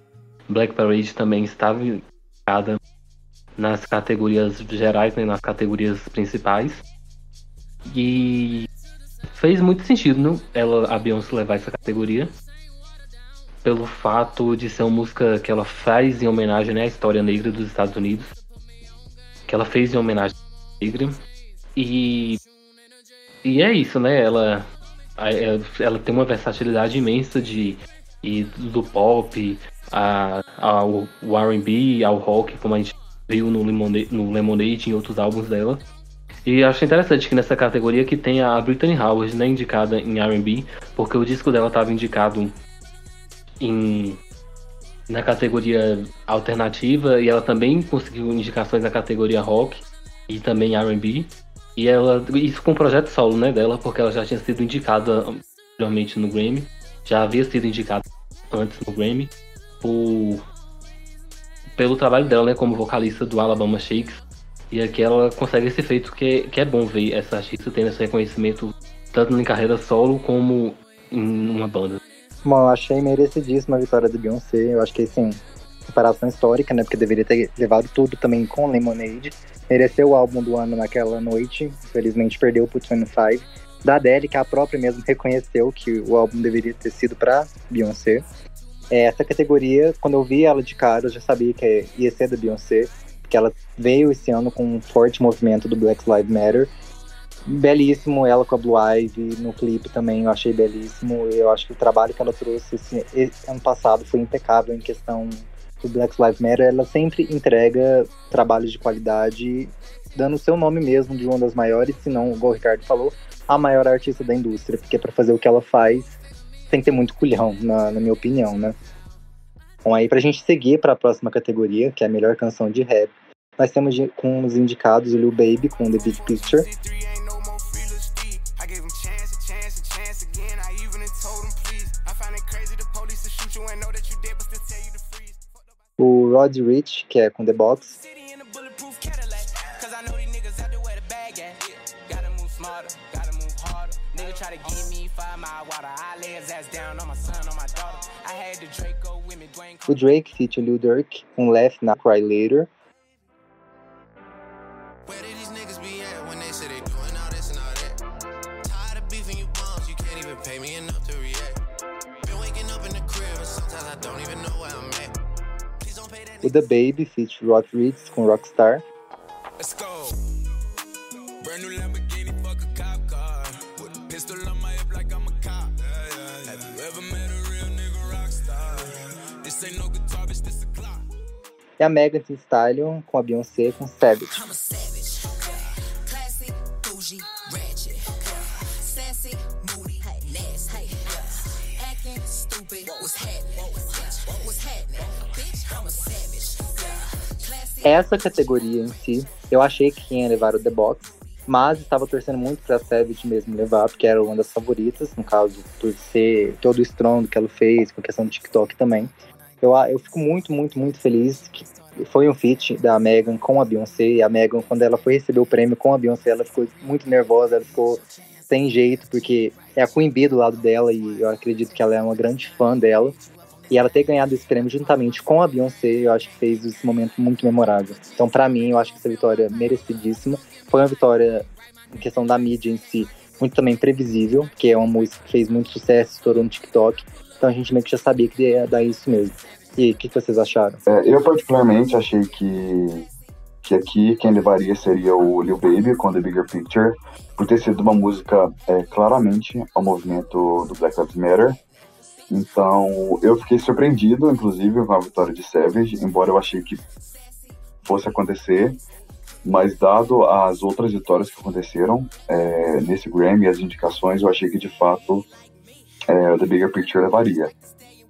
Black Parade também estava indicada nas categorias gerais, né? nas categorias principais. E fez muito sentido, não? Ela, a Beyoncé levar essa categoria pelo fato de ser uma música que ela faz em homenagem né, à história negra dos Estados Unidos. Que ela fez em homenagem negra. E, e é isso, né? Ela, ela tem uma versatilidade imensa de, e do pop a, ao RB, ao rock, como a gente viu no Lemonade, no Lemonade em outros álbuns dela. E acho interessante que nessa categoria que tem a Brittany Howard, né, indicada em R&B, porque o disco dela estava indicado em, na categoria alternativa e ela também conseguiu indicações na categoria rock e também R&B. E ela isso com o projeto solo, né, dela, porque ela já tinha sido indicada anteriormente no Grammy, já havia sido indicada antes no Grammy por pelo trabalho dela, né, como vocalista do Alabama Shakes. E aqui ela consegue esse feito que, que é bom ver essa artista tendo esse reconhecimento tanto em carreira solo como em uma banda. Bom, eu achei merecidíssima a vitória do Beyoncé. Eu acho que, assim, separação histórica, né? Porque deveria ter levado tudo também com Lemonade. Mereceu o álbum do ano naquela noite. Infelizmente perdeu pro 25. Da Adele, que a própria mesmo reconheceu que o álbum deveria ter sido pra Beyoncé. É, essa categoria, quando eu vi ela de cara, eu já sabia que ia ser da Beyoncé, porque ela veio esse ano com um forte movimento do Black Lives Matter. Belíssimo ela com a Blue Ivy no clipe também, eu achei belíssimo. Eu acho que o trabalho que ela trouxe esse, esse ano passado foi impecável em questão do Black Lives Matter. Ela sempre entrega trabalhos de qualidade, dando o seu nome mesmo de uma das maiores, se não, igual o Ricardo falou, a maior artista da indústria, porque para fazer o que ela faz tem que ter muito culhão, na, na minha opinião, né? Bom, aí pra gente seguir para a próxima categoria, que é a melhor canção de rap, nós temos com os indicados o Lil Baby com The Big Picture. O Rod Rich, que é com The Box. O Drake feat. Lil Durk com Left na Cry Later. O The Baby feat. Rod Reeds com Rockstar. Let's go. Brand new Lamborghini, fuck a cop car. With a pistol on my hip like I'm a cop. Have you ever met a real nigga rockstar? This ain't no guitar, bitch, this a clock. E a Megan Thee Stallion com a Beyoncé com Savage. Essa categoria em si, eu achei que ia levar o The Box, mas estava torcendo muito para a Savage mesmo levar, porque era uma das favoritas, no caso, por ser todo o estrondo que ela fez, com a questão do TikTok também. Eu, eu fico muito, muito, muito feliz que foi um feat da Megan com a Beyoncé, e a Megan, quando ela foi receber o prêmio com a Beyoncé, ela ficou muito nervosa, ela ficou sem jeito, porque é a Queen Bee do lado dela, e eu acredito que ela é uma grande fã dela. E ela ter ganhado esse prêmio juntamente com a Beyoncé, eu acho que fez esse momento muito memorável. Então, para mim, eu acho que essa vitória é merecidíssima. Foi uma vitória, em questão da mídia em si, muito também previsível, porque é uma música que fez muito sucesso, estourou no TikTok. Então a gente meio que já sabia que ia dar isso mesmo. E o que, que, vocês acharam? É, eu, particularmente, achei que, que aqui quem levaria seria o Lil Baby com The Bigger Picture, por ter sido uma música é, claramente ao movimento do Black Lives Matter então, eu fiquei surpreendido, inclusive, com a vitória de Savage, embora eu achei que fosse acontecer. Mas, dado as outras vitórias que aconteceram é, nesse Grammy, as indicações, eu achei que, de fato, é, The Bigger Picture levaria.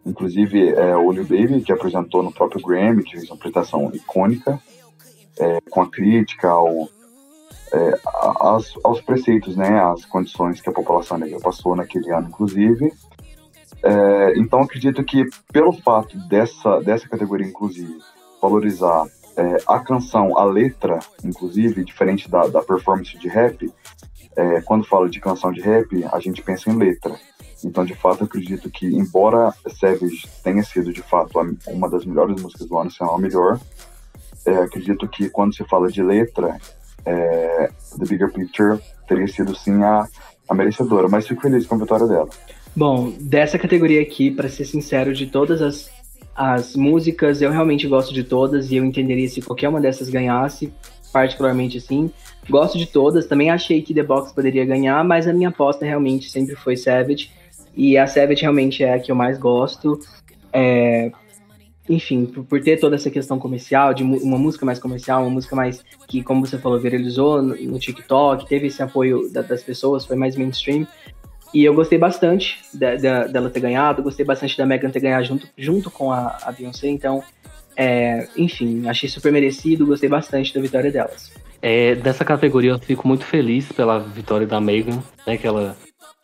Inclusive, é, o Lil Baby, que apresentou no próprio Grammy, que fez uma apresentação icônica, é, com a crítica ao, é, aos, aos preceitos, né, as condições que a população negra passou naquele ano, inclusive, é, então acredito que pelo fato dessa, dessa categoria, inclusive, valorizar é, a canção, a letra, inclusive, diferente da, da performance de rap, é, quando fala de canção de rap, a gente pensa em letra. Então, de fato, acredito que, embora Savage tenha sido, de fato, uma das melhores músicas do ano, se não a melhor, é, acredito que quando se fala de letra, é, The Bigger Picture teria sido, sim, a, a merecedora. Mas fico feliz com a vitória dela. Bom, dessa categoria aqui, para ser sincero, de todas as, as músicas, eu realmente gosto de todas e eu entenderia se qualquer uma dessas ganhasse, particularmente assim. Gosto de todas, também achei que The Box poderia ganhar, mas a minha aposta realmente sempre foi Savage. E a Savage realmente é a que eu mais gosto. É, enfim, por, ter toda essa questão comercial, de uma música mais comercial, uma música mais que, como você falou, viralizou no, no TikTok, teve esse apoio da, das pessoas, foi mais mainstream. E eu gostei bastante de, de, dela ter ganhado, gostei bastante da Megan ter ganhado junto, junto com a, a Beyoncé, então, é, enfim, achei super merecido, gostei bastante da vitória delas. É, dessa categoria eu fico muito feliz pela vitória da Megan, né, que ela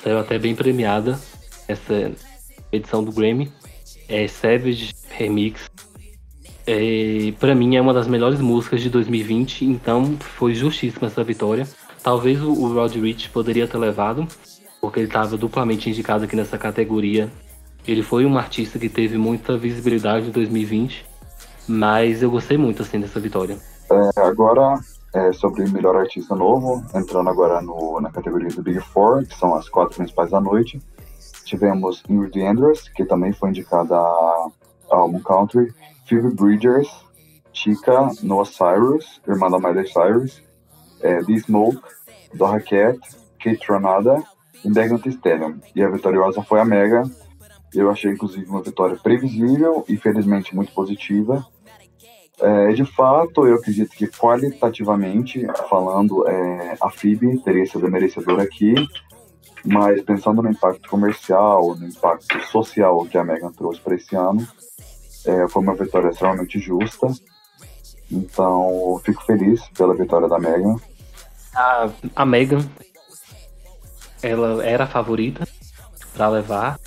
saiu até bem premiada essa edição do Grammy. É Savage Remix. É, para mim é uma das melhores músicas de 2020, então foi justíssima essa vitória. Talvez o, o Rod Rich poderia ter levado, porque ele estava duplamente indicado aqui nessa categoria. Ele foi um artista que teve muita visibilidade em 2020, mas eu gostei muito assim dessa vitória. É, agora é sobre melhor artista novo, entrando agora no, na categoria do Big Four, que são as quatro principais da noite. Tivemos Ingrid Andrews, que também foi indicada a álbum country, Phoebe Bridgers, Chica, Noah Cyrus, irmã da Miley Cyrus, é, The Smoke, Doja Cat, Kate Ranada e Megan Thee Stallion. E a vitoriosa foi a Mega. Eu achei, inclusive, uma vitória previsível e, felizmente, muito positiva. É, de fato, eu acredito que qualitativamente falando, é, a FIB teria sido merecedora aqui, mas pensando no impacto comercial, no impacto social que a Megan trouxe para esse ano, é, foi uma vitória extremamente justa. Então, fico feliz pela vitória da Megan. A, a Megan, ela era a favorita para levar.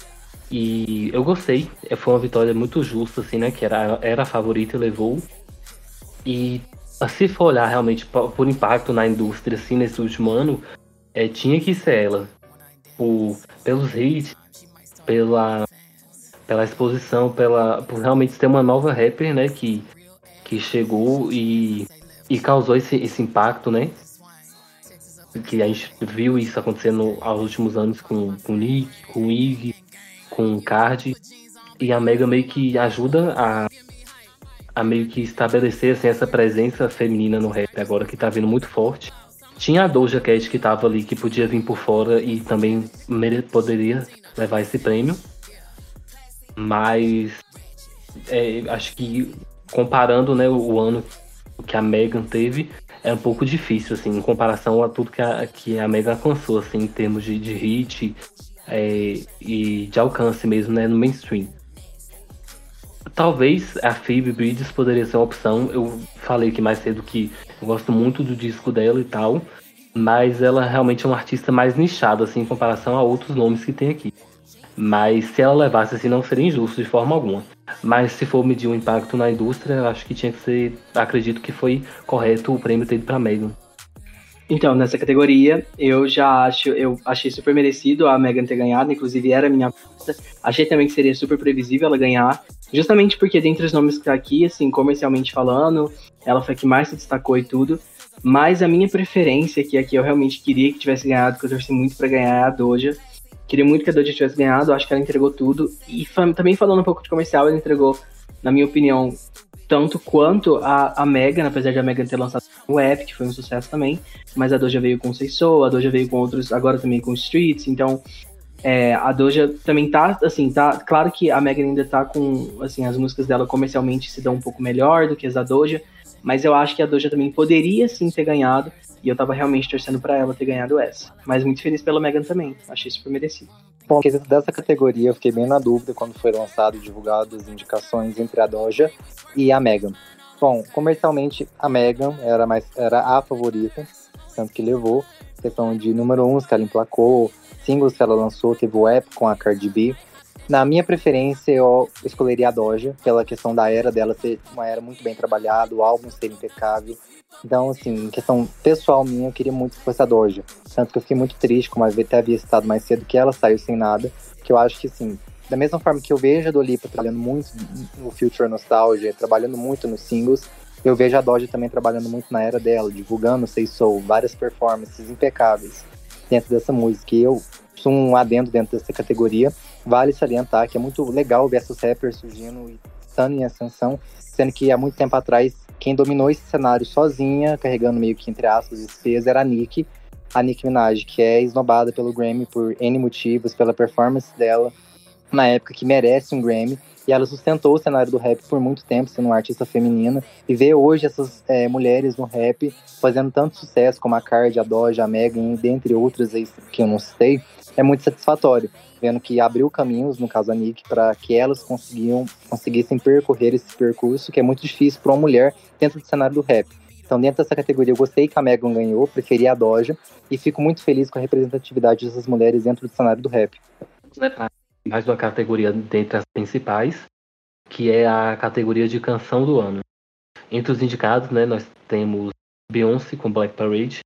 E eu gostei. Foi uma vitória muito justa, assim, né? Que era, era a favorita e levou. E se for olhar realmente por impacto na indústria, assim, nesse último ano, é, tinha que ser ela. Por, pelos hits, pela, pela exposição, pela, por realmente ter uma nova rapper, né? Que, que chegou e, e causou esse, esse impacto, né? Que a gente viu isso acontecendo aos últimos anos com, com Nick, com Ig, com Card. E a Mega meio que ajuda a a meio que estabelecer assim, essa presença feminina no rap agora que tá vindo muito forte. Tinha a Doja Cat que tava ali, que podia vir por fora e também poderia levar esse prêmio. Mas é, acho que comparando né, o ano que a Megan teve, é um pouco difícil, assim, em comparação a tudo que a, que a Megan alcançou, assim, em termos de, de hit é, e de alcance mesmo, né, no mainstream. Talvez a Phoebe Bridges poderia ser uma opção. Eu falei aqui mais cedo que eu gosto muito do disco dela e tal, mas ela realmente é uma artista mais nichada, assim, em comparação a outros nomes que tem aqui. Mas se ela levasse assim, não seria injusto de forma alguma. Mas se for medir o impacto na indústria, eu acho que tinha que ser. Acredito que foi correto o prêmio ter ido para Megan. Então, nessa categoria, eu já acho, eu achei super merecido a Megan ter ganhado, inclusive era a minha aposta. Achei também que seria super previsível ela ganhar, justamente porque dentre os nomes que tá aqui, assim, comercialmente falando, ela foi a que mais se destacou e tudo. Mas a minha preferência, que aqui eu realmente queria que tivesse ganhado, que eu torci muito para ganhar, é a Doja. Queria muito que a Doja tivesse ganhado, acho que ela entregou tudo. E também falando um pouco de comercial, ela entregou, na minha opinião, tanto quanto a, a Megan, apesar de a Megan ter lançado o app, que foi um sucesso também, mas a Doja veio com Seisou, a Doja veio com outros, agora também com Streets, então é, a Doja também tá, assim, tá, claro que a Megan ainda tá com, assim, as músicas dela comercialmente se dão um pouco melhor do que as da Doja, mas eu acho que a Doja também poderia sim ter ganhado, e eu tava realmente torcendo para ela ter ganhado essa. Mas muito feliz pela Megan também, achei super merecido. Bom, dessa categoria eu fiquei bem na dúvida quando foi lançado e divulgado as indicações entre a Doja e a Megan. Bom, comercialmente a Megan era, mais, era a favorita, tanto que levou. Questão de número uns que ela emplacou, singles que ela lançou, teve o app com a Cardi B. Na minha preferência, eu escolheria a Doja, pela questão da era dela ser uma era muito bem trabalhada, o álbum ser impecável. Então, assim, em questão pessoal minha, eu queria muito que fosse a Doja. Tanto que eu fiquei muito triste, como a até havia citado mais cedo, que ela saiu sem nada. Que eu acho que, assim, da mesma forma que eu vejo a Dolipa trabalhando muito no Future Nostalgia, trabalhando muito nos singles, eu vejo a Doja também trabalhando muito na era dela, divulgando Sei Soul, várias performances impecáveis dentro dessa música. E eu sou um adendo dentro dessa categoria. Vale salientar que é muito legal ver essas rappers surgindo e estando em ascensão, sendo que há muito tempo atrás quem dominou esse cenário sozinha, carregando meio que entre aspas esse peso, era a Nick, a Nicki Minaj, que é esnobada pelo Grammy por N motivos, pela performance dela na época, que merece um Grammy. E ela sustentou o cenário do rap por muito tempo, sendo uma artista feminina. E ver hoje essas é, mulheres no rap fazendo tanto sucesso, como a Card, a Doja, a Megan, dentre outras aí que eu não citei, é muito satisfatório. Vendo que abriu caminhos, no caso a Nick, para que elas conseguiam, conseguissem percorrer esse percurso que é muito difícil para uma mulher dentro do cenário do rap. Então, dentro dessa categoria, eu gostei que a Megan ganhou, preferi a Doja, e fico muito feliz com a representatividade dessas mulheres dentro do cenário do rap. Mais uma categoria dentre as principais, que é a categoria de canção do ano. Entre os indicados, né, nós temos Beyoncé com Black Parade,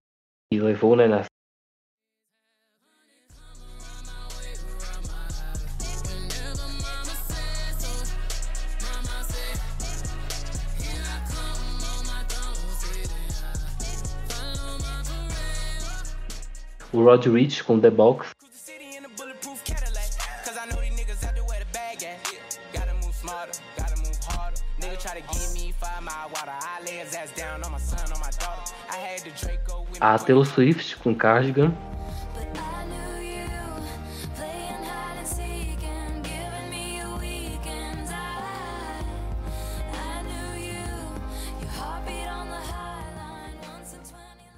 que levou né, nas o Rod Rich com The Box. A Taylor Swift com Cardigan.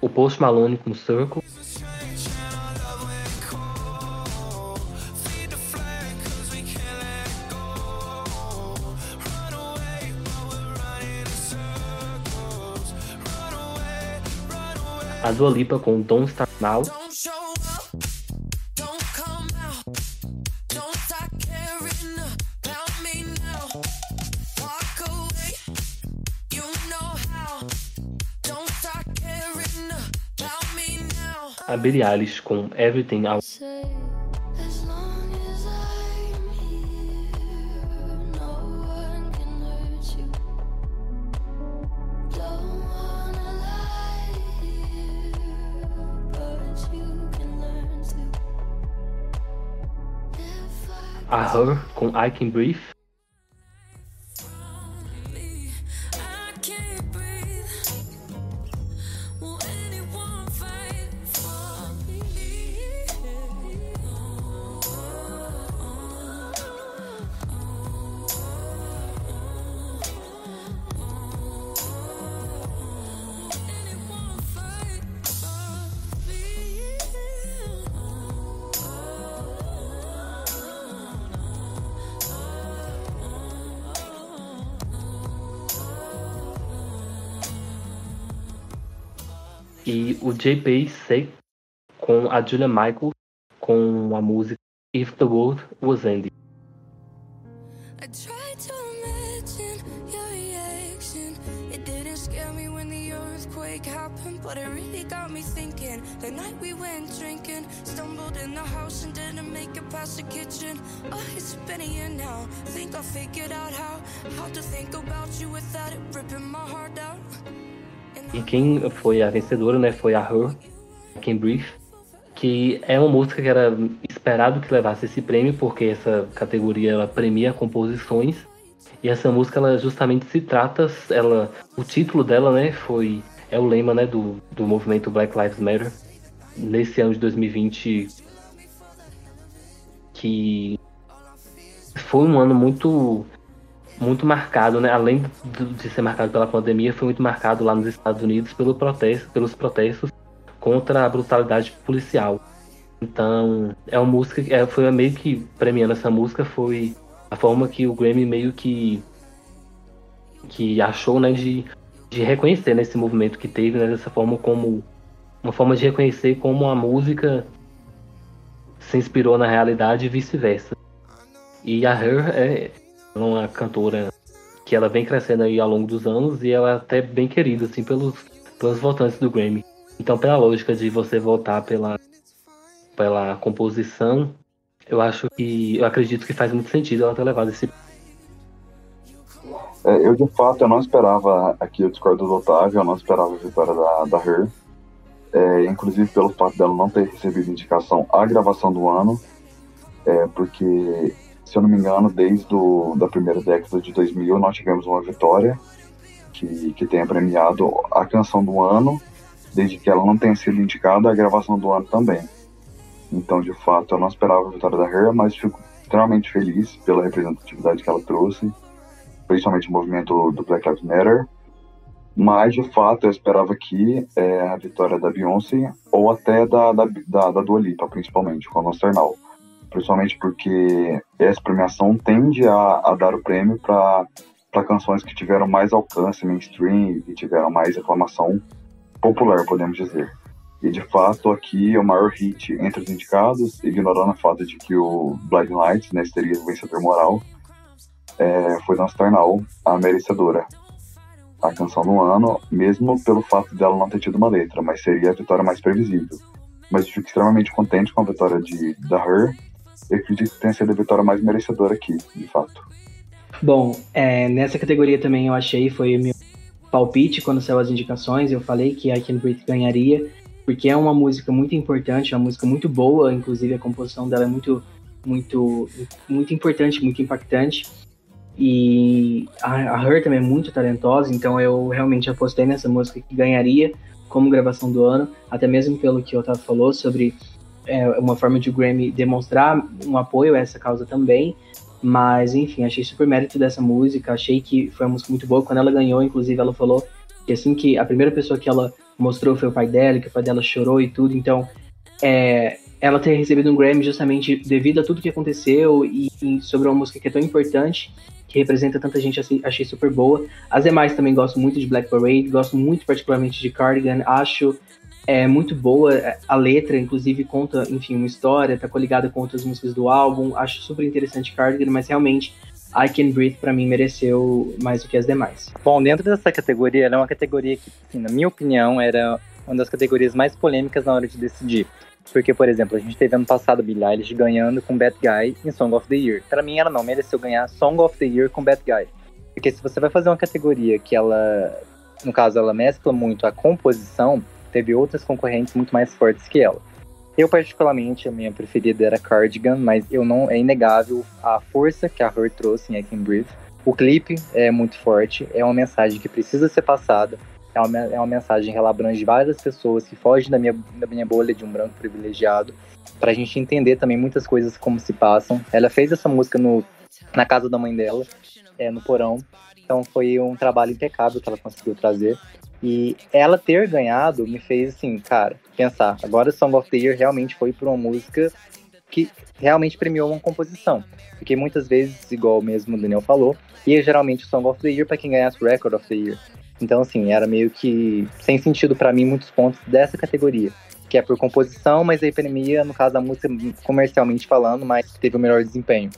O Post Malone com Circle. A Dua Lipa com Don't Start Now. A Billie Eilish com Everything I a Her com I Can Breathe. JP C com a Julia Michaels com a música If the World Was Ending. Happened, but it really got me thinking. The night we went drinking, stumbled in the house and didn't make it past the kitchen. Oh, it's been a year now. Think I figured out how how to think about you without it ripping my heart out. E quem foi a vencedora, né, foi a Her, Can Breathe, que é uma música que era esperado que levasse esse prêmio, porque essa categoria ela premia composições. E essa música ela justamente se trata, ela, o título dela, né, foi é o lema, né, do, do movimento Black Lives Matter nesse ano de 2020 que foi um ano muito muito marcado, né? Além de ser marcado pela pandemia, foi muito marcado lá nos Estados Unidos pelo protesto, pelos protestos contra a brutalidade policial. Então, é uma música, é, foi meio que premiando essa música foi a forma que o Grammy meio que que achou, né, de, de reconhecer nesse né, movimento que teve, né, dessa forma como uma forma de reconhecer como a música se inspirou na realidade e vice-versa. E a Her é, uma cantora que ela vem crescendo aí ao longo dos anos e ela é até bem querida assim pelos pelos votantes do Grammy. Então, pela lógica de você votar pela pela composição, eu acho que eu acredito que faz muito sentido ela ter levado esse é, eu de fato eu não esperava aqui eu discordo do Otávio, eu não esperava a vitória da, da Her. É, inclusive pelo fato dela não ter recebido indicação à gravação do ano, é, porque se eu não me engano, desde do, da primeira década de 2000, nós tivemos uma vitória que, que tenha premiado a canção do ano, desde que ela não tenha sido indicada a gravação do ano também. Então, de fato, eu não esperava a vitória da Her, mas fico extremamente feliz pela representatividade que ela trouxe, principalmente o movimento do Black Lives Matter. Mas, de fato, eu esperava aqui é, a vitória da Beyoncé ou até da, da, da, da Dua Lipa, principalmente, com a Nostar Now. Principalmente porque essa premiação tende a, a dar o prêmio para canções que tiveram mais alcance mainstream e tiveram mais reclamação popular, podemos dizer. E de fato, aqui é o maior hit entre os indicados, ignorando o fato de que o Blind Lights né, seria o vencedor moral, é, foi Don't Star Now, a merecedora. A canção do ano, mesmo pelo fato dela não ter tido uma letra, mas seria a vitória mais previsível. Mas eu fico extremamente contente com a vitória de, da Her. Eu acredito que tenha sido a vitória mais merecedora aqui, de fato. Bom, é, nessa categoria também eu achei, foi meu palpite quando saiu as indicações. Eu falei que I Can Breathe ganharia porque é uma música muito importante, é uma música muito boa, inclusive a composição dela é muito, muito, muito importante, muito impactante. E a, a Her também é muito talentosa, então eu realmente apostei nessa música que ganharia como gravação do ano, até mesmo pelo que o Otávio falou sobre é, uma forma de o Grammy demonstrar um apoio a essa causa também. Mas, enfim, achei super mérito dessa música, achei que foi uma música muito boa. Quando ela ganhou, inclusive, ela falou que assim que a primeira pessoa que ela mostrou foi o pai dela, que o pai dela chorou e tudo. Então, é, ela ter recebido um Grammy justamente devido a tudo que aconteceu e, e, sobre uma música que é tão importante, que representa tanta gente, achei, super boa. As demais também gosto muito de Black Parade, gosto muito particularmente de Cardigan, acho é muito boa a letra, inclusive conta, enfim, uma história, tá coligada com outras músicas do álbum, acho super interessante Cardigan, mas realmente I Can Breathe para mim mereceu mais do que as demais. Bom, dentro dessa categoria, ela é uma categoria que, assim, na minha opinião, era uma das categorias mais polêmicas na hora de decidir. Porque, por exemplo, a gente teve ano passado Billie Eilish ganhando com Bad Guy em Song of the Year. Para mim, ela não mereceu ganhar Song of the Year com Bad Guy. Porque se você vai fazer uma categoria que ela, no caso, ela mescla muito a composição, teve outras concorrentes muito mais fortes que ela. Eu, particularmente, a minha preferida era Cardigan, mas eu não é inegável a força que a Her trouxe em I Can Breathe. O clipe é muito forte, é uma mensagem que precisa ser passada, é uma, é uma mensagem que ela abrange várias pessoas que fogem da minha, da minha bolha de um branco privilegiado, para a gente entender também muitas coisas como se passam. Ela fez essa música no, na casa da mãe dela, é, no porão, então foi um trabalho impecável que ela conseguiu trazer. E ela ter ganhado me fez, assim, cara, pensar. Agora Song of the Year realmente foi por uma música que realmente premiou uma composição. Porque muitas vezes, igual mesmo o Daniel falou, ia geralmente o Song of the Year para quem ganhasse o Record of the Year. Então, assim, era meio que sem sentido para mim muitos pontos dessa categoria. Que é por composição, mas aí premia, no caso da música, comercialmente falando, mas teve o melhor desempenho.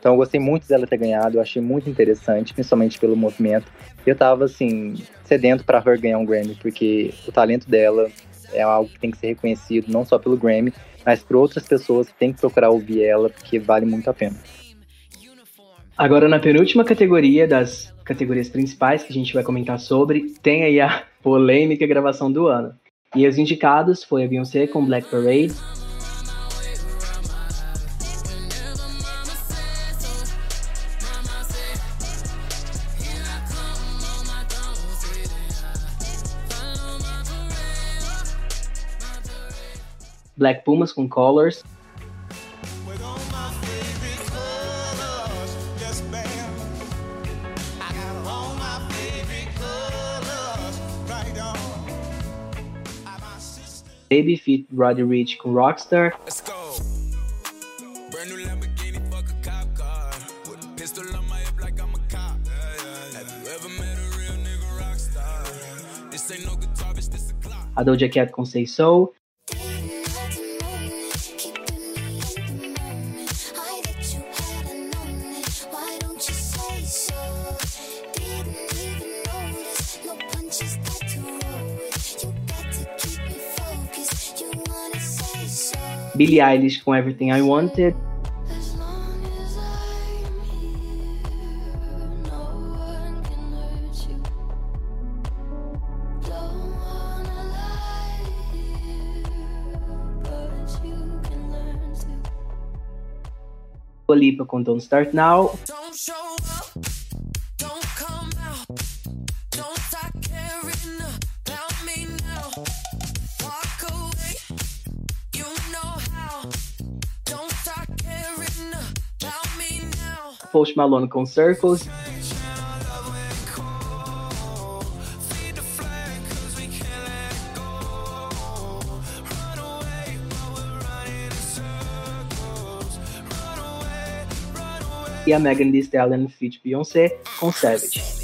Então eu gostei muito dela ter ganhado, eu achei muito interessante, principalmente pelo movimento. Eu tava, assim, sedento para her ganhar um Grammy, porque o talento dela é algo que tem que ser reconhecido, não só pelo Grammy, mas por outras pessoas que tem que procurar ouvir ela, porque vale muito a pena. Agora, na penúltima categoria das categorias principais que a gente vai comentar sobre, tem aí a <laughs> polêmica gravação do ano. E os indicados foi a Beyoncé com Black Parade, Black Pumas com Colors. Baby Fit Roddy Rich com Rockstar. A Doja Cat com Say So. Billie Eilish com Everything I Wanted. Lipa com Don't Start Now. Post Malone com Circles. E a Megan Thee Stallion feat Beyoncé com Savage.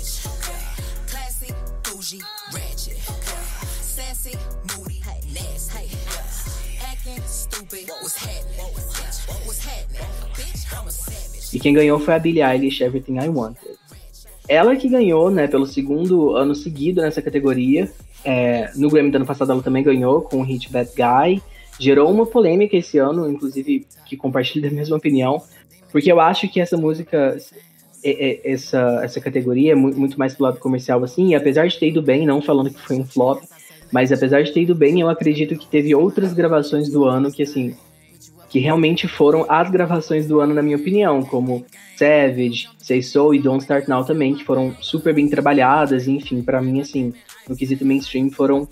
Quem ganhou foi a Billie Eilish, Everything I Wanted. Ela que ganhou, né, pelo segundo ano seguido nessa categoria. É, no Grammy do ano passado ela também ganhou com o hit Bad Guy. Gerou uma polêmica esse ano, inclusive, que compartilha <laughs> da mesma opinião. Porque eu acho que essa música, essa, essa categoria é muito mais pro lado comercial, assim. E apesar de ter ido bem, não falando que foi um flop, mas apesar de ter ido bem, eu acredito que teve outras gravações do ano que, assim, que realmente foram as gravações do ano, na minha opinião, como Savage, Say So e Don't Start Now também, que foram super bem trabalhadas, enfim, para mim, assim, no quesito mainstream, foram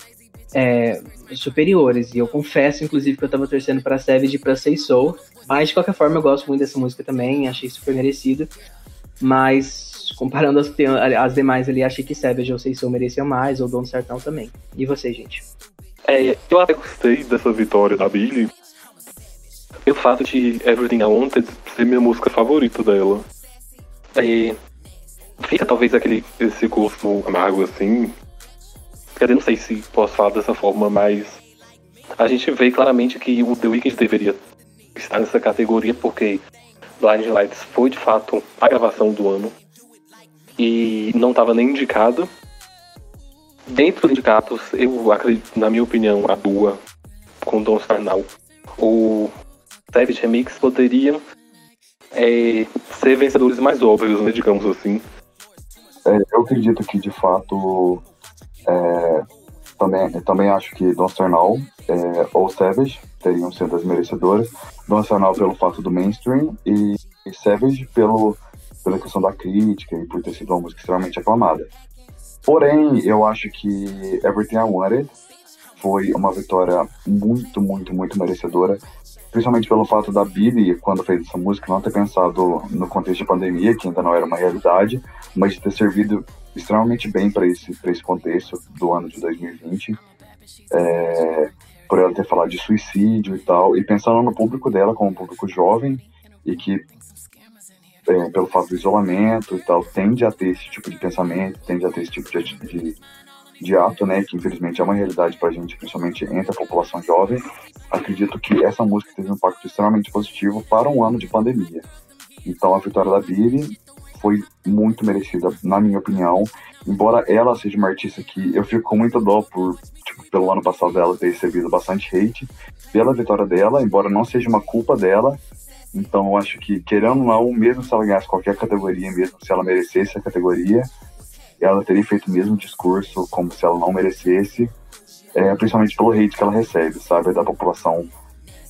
é, superiores. E eu confesso, inclusive, que eu tava torcendo pra Savage e pra Say So, mas de qualquer forma eu gosto muito dessa música também, achei super merecido. Mas comparando as, as demais ali, achei que Savage ou Say So mereciam mais, ou Don't Start Now também. E você, gente? É, eu até gostei dessa vitória da Billy, pelo fato de Everything I Wanted ser minha música favorita dela. E fica talvez aquele esse gosto amargo assim. Quer dizer, não sei se posso falar dessa forma, mas a gente vê claramente que o The Weeknd deveria estar nessa categoria porque Blind Lights foi de fato a gravação do ano e não estava nem indicado. Dentro dos indicados, eu acredito, na minha opinião, a Dua com Don't Start Now, o Savage Remix poderiam é, ser vencedores mais óbvios, né, digamos assim. É, eu acredito que, de fato, é, também, também acho que Don't Start Now é, ou Savage teriam sido as merecedoras. Don't Start Now pelo fato do mainstream e, e Savage pelo, pela questão da crítica e por ter sido uma música extremamente aclamada. Porém, eu acho que Everything I Wanted foi uma vitória muito, muito, muito merecedora principalmente pelo fato da Billy, quando fez essa música, não ter pensado no contexto de pandemia, que ainda não era uma realidade, mas ter servido extremamente bem para esse, esse contexto do ano de 2020. É, por ela ter falado de suicídio e tal, e pensando no público dela como um público jovem, e que, é, pelo fato do isolamento e tal, tende a ter esse tipo de pensamento, tende a ter esse tipo de, de de ato, né, que infelizmente é uma realidade para a gente, principalmente entre a população jovem, acredito que essa música teve um impacto extremamente positivo para um ano de pandemia. Então a vitória da Billy foi muito merecida, na minha opinião. Embora ela seja uma artista que eu fico com muita dó por, tipo, pelo ano passado dela ter recebido bastante hate, pela vitória dela, embora não seja uma culpa dela. Então eu acho que, querendo ou não, mesmo se ela ganhasse qualquer categoria, mesmo se ela merecesse a categoria, ela teria feito o mesmo discurso como se ela não merecesse, é, principalmente pelo hate que ela recebe, sabe, da população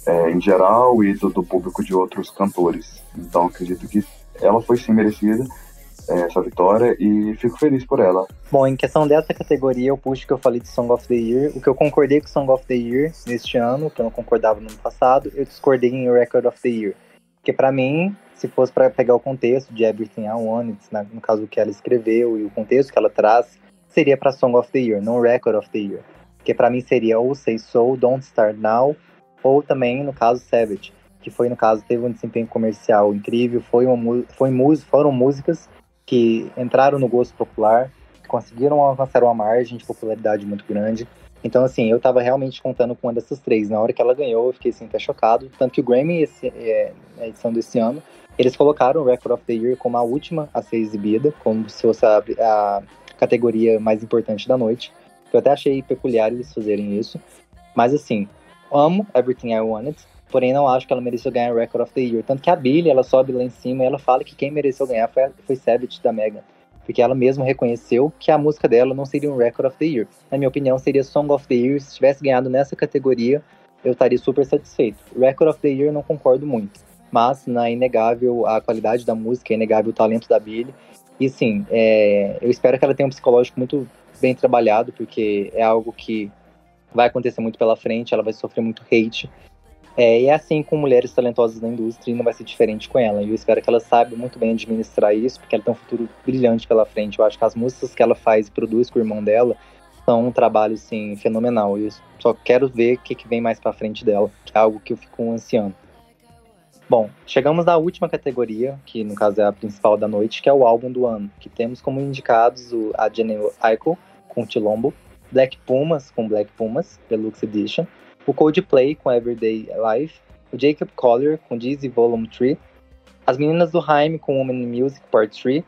é, em geral e do, do, público de outros cantores. Então acredito que ela foi sim merecida é, essa vitória e fico feliz por ela. Bom, em questão dessa categoria, eu puxo que eu falei de Song of the Year. O que eu concordei com Song of the Year neste ano, que eu não concordava no ano passado, eu discordei em Record of the Year. Porque para mim, se fosse para pegar o contexto de Everything I Want, no caso que ela escreveu e o contexto que ela traz, seria para Song of the Year, não Record of the Year. Que para mim seria ou Say So, Don't Start Now, ou também, no caso, Savage, que foi, no caso, teve um desempenho comercial incrível, foi uma, foi foram músicas que entraram no gosto popular, conseguiram alcançar uma margem de popularidade muito grande. Então, assim, eu tava realmente contando com uma dessas três. Na hora que ela ganhou, eu fiquei assim, até chocado. Tanto que o Grammy, esse, é, a edição desse ano, eles colocaram o Record of the Year como a última a ser exibida, como se fosse a, a categoria mais importante da noite. Eu até achei peculiar eles fazerem isso. Mas assim, amo Everything I Wanted, porém não acho que ela mereceu ganhar o Record of the Year. Tanto que a Billy, ela sobe lá em cima e ela fala que quem mereceu ganhar foi, foi Savage da Megan. Porque ela mesma reconheceu que a música dela não seria um Record of the Year. Na minha opinião, seria Song of the Year. Se tivesse ganhado nessa categoria, eu estaria super satisfeito. Record of the Year não concordo muito mas né, é inegável a qualidade da música, é inegável o talento da Billy. E sim, é, eu espero que ela tenha um psicológico muito bem trabalhado, porque é algo que vai acontecer muito pela frente, ela vai sofrer muito hate. É, e é assim com mulheres talentosas na indústria e não vai ser diferente com ela. E eu espero que ela saiba muito bem administrar isso, porque ela tem um futuro brilhante pela frente. Eu acho que as músicas que ela faz e produz com o irmão dela são um trabalho, assim, fenomenal. E eu só quero ver o que, que vem mais pra frente dela, que é algo que eu fico ansiando. Bom, chegamos na última categoria, que no caso é a principal da noite, que é o álbum do ano, que temos como indicados o, a Jenny Aiko com Tilombo, Black Pumas com Black Pumas, Deluxe Edition, o Coldplay com Everyday Life, o Jacob Collier com Dizzy Volume 3, as meninas do Haim com Woman Music Part 3,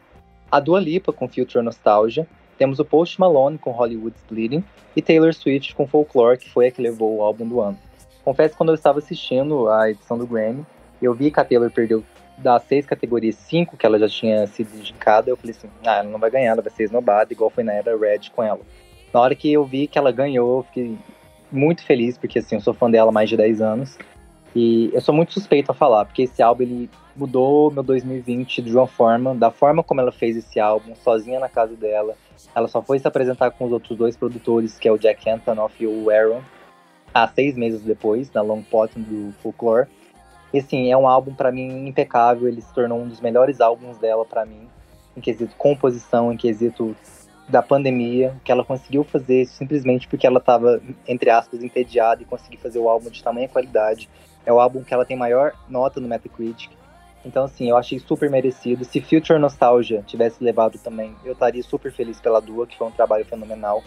a Dua Lipa com Future Nostalgia, temos o Post Malone com Hollywood's Bleeding e Taylor Swift com Folklore, que foi a que levou o álbum do ano. Confesso que quando eu estava assistindo a edição do Grammy, eu vi que a Taylor perdeu das seis categorias, cinco que ela já tinha sido indicada, eu falei assim, ah, ela não vai ganhar, ela vai ser esnobada, igual foi na era Red com ela. Na hora que eu vi que ela ganhou, eu fiquei muito feliz, porque assim, eu sou fã dela há mais de 10 anos. E eu sou muito suspeito a falar, porque esse álbum ele mudou meu 2020 de uma forma, da forma como ela fez esse álbum, sozinha na casa dela. Ela só foi se apresentar com os outros dois produtores, que é o Jack Antonoff e o Aaron, há seis meses depois, na Long Pot do Folklore. E assim, é um álbum para mim impecável, ele se tornou um dos melhores álbuns dela para mim, em quesito composição, em quesito da pandemia, que ela conseguiu fazer simplesmente porque ela estava, entre aspas, entediada e conseguiu fazer o álbum de tamanha qualidade. É o álbum que ela tem maior nota no Metacritic. Então, assim, eu achei super merecido. Se Future Nostalgia tivesse levado também, eu estaria super feliz pela Dua, que foi um trabalho fenomenal.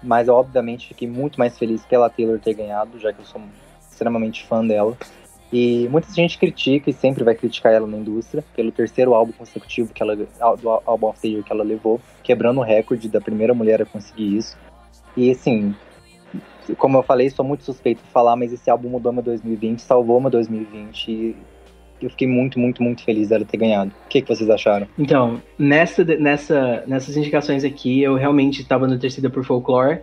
Mas, obviamente, fiquei muito mais feliz pela Taylor ter ganhado, já que eu sou extremamente fã dela. E muita gente critica e sempre vai criticar ela na indústria pelo terceiro álbum consecutivo que ela, do álbum of the year que ela levou, quebrando o recorde da primeira mulher a conseguir isso. E assim, como eu falei, sou muito suspeito de falar, mas esse álbum mudou meu 2020, salvou meu 2020 e eu fiquei muito, muito, muito feliz dela ter ganhado. O que, que vocês acharam? Então, nessa, nessa, nessas indicações aqui, eu realmente estava torcida por Folklore.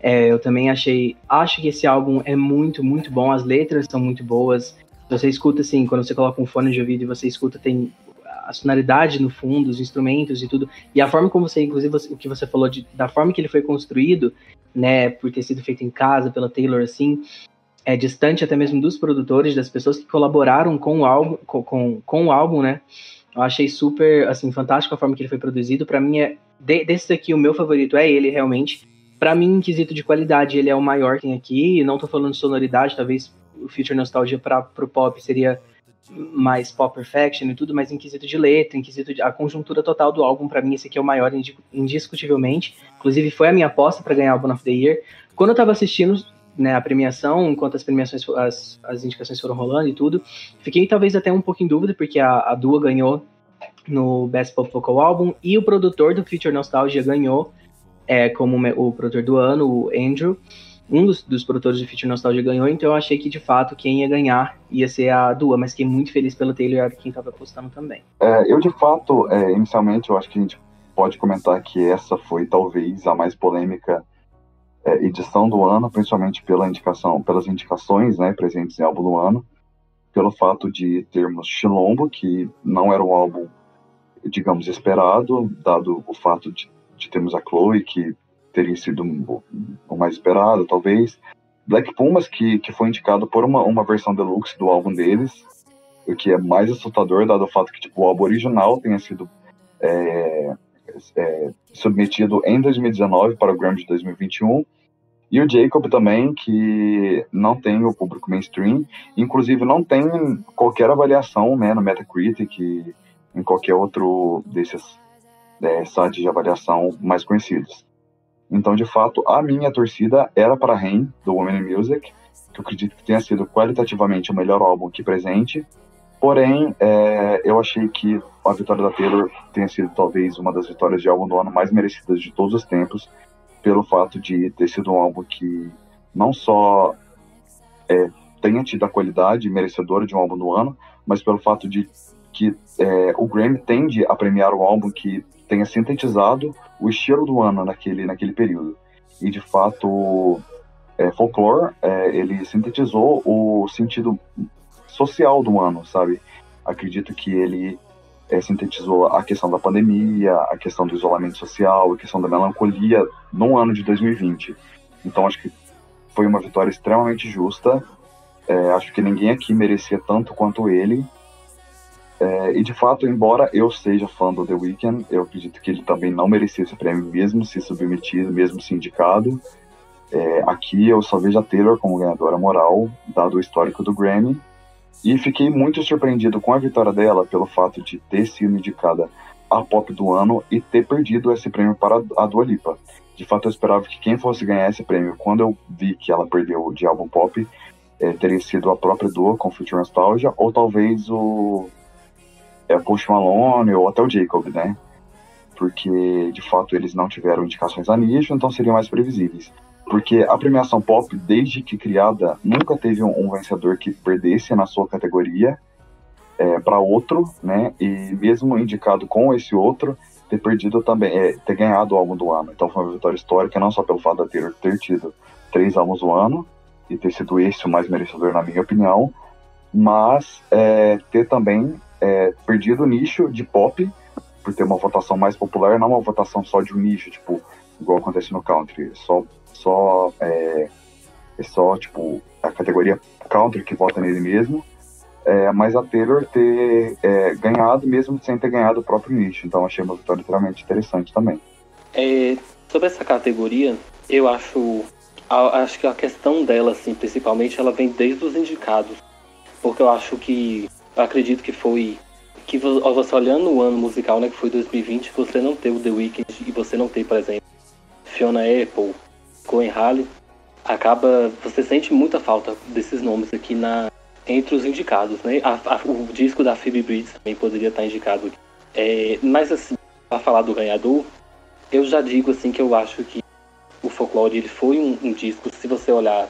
É, eu também achei. Acho que esse álbum é muito, muito bom. As letras são muito boas. Você escuta assim, quando você coloca um fone de ouvido e você escuta, tem a sonoridade no fundo, os instrumentos e tudo. E a forma como você, inclusive, o que você falou de, da forma que ele foi construído, né, por ter sido feito em casa pela Taylor, assim, é distante até mesmo dos produtores, das pessoas que colaboraram com o álbum, com, com, com o álbum, né? Eu achei super, assim, fantástico a forma que ele foi produzido. Para mim, é, de, desses aqui, o meu favorito é ele, realmente. Para mim, em quesito de qualidade, ele é o maior que tem aqui. Não tô falando de sonoridade, talvez o Future Nostalgia para pro pop seria mais pop perfection e tudo, mas em quesito de letra, em quesito de a conjuntura total do álbum, para mim esse aqui é o maior indiscutivelmente. Inclusive foi a minha aposta para ganhar o Album of the Year. Quando eu tava assistindo né, a premiação, enquanto as premiações, as, as indicações foram rolando e tudo, fiquei talvez até um pouco em dúvida, porque a, a Dua ganhou no Best Pop Vocal Album e o produtor do Future Nostalgia ganhou é, como o produtor do ano, o Andrew um dos, dos produtores de Future Nostalgia ganhou, então eu achei que de fato quem ia ganhar ia ser a Dua, mas fiquei muito feliz pelo Taylor e quem estava apostando também. É, eu de fato, é, inicialmente, eu acho que a gente pode comentar que essa foi talvez a mais polêmica é, edição do ano, principalmente pela indicação, pelas indicações né, presentes em álbum do ano, pelo fato de termos Chilombo, que não era um álbum, digamos, esperado, dado o fato de, de termos a Chloe, que teria sido o mais esperado, talvez. Black Pumas, que, que foi indicado por uma, uma versão deluxe do álbum deles, o que é mais assustador, dado o fato que tipo, o álbum original tenha sido é, é, submetido em 2019 para o Grammy de 2021. E o Jacob também, que não tem o público mainstream, inclusive não tem qualquer avaliação né, no Metacritic em qualquer outro desses é, sites de avaliação mais conhecidos. Então, de fato, a minha torcida era para Rain, do Women in Music, que eu acredito que tenha sido qualitativamente o melhor álbum aqui presente. Porém, é, eu achei que a vitória da Taylor tenha sido talvez uma das vitórias de álbum do ano mais merecidas de todos os tempos, pelo fato de ter sido um álbum que não só é, tenha tido a qualidade merecedora de um álbum do ano, mas pelo fato de que é, o Grammy tende a premiar um álbum que tenha sintetizado o estilo do ano naquele, naquele período. E de fato, é, Folklore, é, ele sintetizou o sentido social do ano, sabe? Acredito que ele é, sintetizou a questão da pandemia, a questão do isolamento social, a questão da melancolia no ano de 2020. Então acho que foi uma vitória extremamente justa É, acho que ninguém aqui merecia tanto quanto ele. É, e de fato, embora eu seja fã do The Weeknd, eu acredito que ele também não merecia esse prêmio, mesmo se submetido, mesmo se indicado. É, aqui eu só vejo a Taylor como ganhadora moral, dado o histórico do Grammy. E fiquei muito surpreendido com a vitória dela pelo fato de ter sido indicada a pop do ano e ter perdido esse prêmio para a Dua Lipa. De fato, eu esperava que quem fosse ganhar esse prêmio, quando eu vi que ela perdeu de álbum pop, é, teria sido a própria Dua com Future Nostalgia, ou talvez o é, Post Malone ou até o Jacob, né? Porque, de fato, eles não tiveram indicações a nicho, então seriam mais previsíveis. Porque a premiação pop, desde que criada, nunca teve um, um vencedor que perdesse na sua categoria é, para outro, né? E mesmo indicado com esse outro, ter perdido também, é, ter ganhado o álbum do ano. Então foi uma vitória histórica, não só pelo fato da Taylor ter tido três álbuns do ano e ter sido esse o mais merecedor, na minha opinião, mas é, ter também é, perdido o nicho de pop por ter uma votação mais popular, não uma votação só de um nicho, tipo, igual acontece no country, só, só, é, é só, tipo, a categoria country que vota nele mesmo, é, mas a Taylor ter é, ganhado mesmo sem ter ganhado o próprio nicho. Então achei uma vitória extremamente interessante também. É, sobre essa categoria, eu acho acho que a questão dela, assim, principalmente, ela vem desde os indicados. Porque eu acho que. Acredito que foi. Que você olhando o ano musical, né, que foi 2020, você não teve o The Weeknd e você não tem, por exemplo, Fiona Apple, Cohen Halley, acaba. Você sente muita falta desses nomes aqui na, entre os indicados, né? A, a, o disco da Phoebe Bridges também poderia estar indicado aqui. É, mas assim, para falar do ganhador, eu já digo assim que eu acho que o Folklore ele foi um, um, disco, se você olhar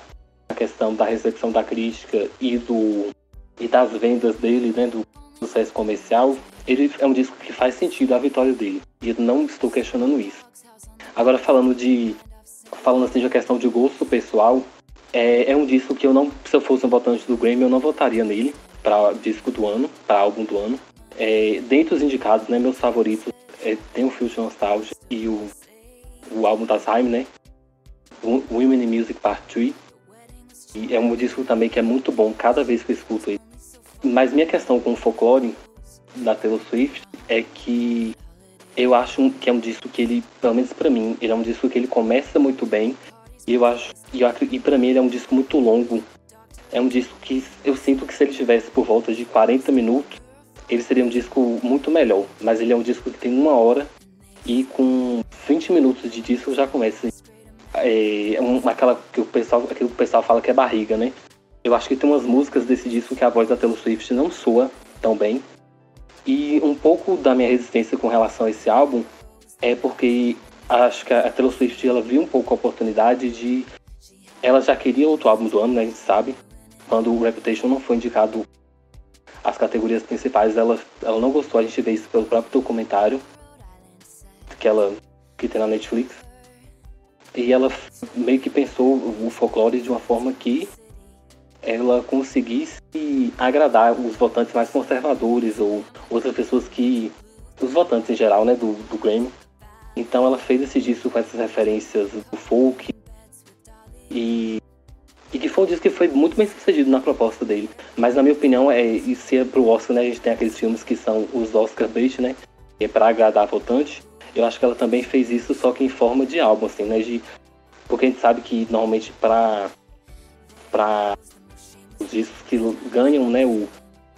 a questão da recepção da crítica e do e das vendas dele, né, do sucesso comercial, ele é um disco que faz sentido a vitória dele. E eu não estou questionando isso. Agora falando de falando assim de uma questão de gosto pessoal, é, é um disco que eu não, se eu fosse um votante do Grammy, eu não votaria nele para disco do ano, para álbum do ano. É, dentre os indicados, né, meus favoritos é, tem o Future Nostalgia e o, o álbum da Time, né? Women in Music Part 3. E é um disco também que é muito bom cada vez que eu escuto ele. Mas minha questão com o folklore da Taylor Swift é que eu acho que é um disco que ele, pelo menos para mim, ele é um disco que ele começa muito bem e eu acho. E, e pra mim ele é um disco muito longo. É um disco que eu sinto que se ele tivesse por volta de 40 minutos, ele seria um disco muito melhor. Mas ele é um disco que tem uma hora e com 20 minutos de disco já começa. É, um, aquela que o pessoal, aquilo que o pessoal fala que é barriga, né? Eu acho que tem umas músicas desse disco que a voz da Taylor Swift não soa tão bem. E um pouco da minha resistência com relação a esse álbum é porque acho que a Taylor Swift ela viu um pouco a oportunidade de. Ela já queria outro álbum do ano, né? A gente sabe. Quando o Reputation não foi indicado as categorias principais, ela, ela não gostou. A gente vê isso pelo próprio documentário que ela que tem na Netflix. E ela meio que pensou o folclore de uma forma que ela conseguisse agradar os votantes mais conservadores ou outras pessoas que. os votantes em geral, né, do, do Grammy, então ela fez esse disco com essas referências do folk e, e que foi um disco que foi muito bem sucedido na proposta dele. Mas na minha opinião, é, e se é pro Oscar, né, a gente tem aqueles filmes que são os Oscar bait, né? Que é pra agradar votante. Eu acho que ela também fez isso, só que em forma de álbum, assim, né? De, porque a gente sabe que normalmente pra, pra os discos que ganham, né, o,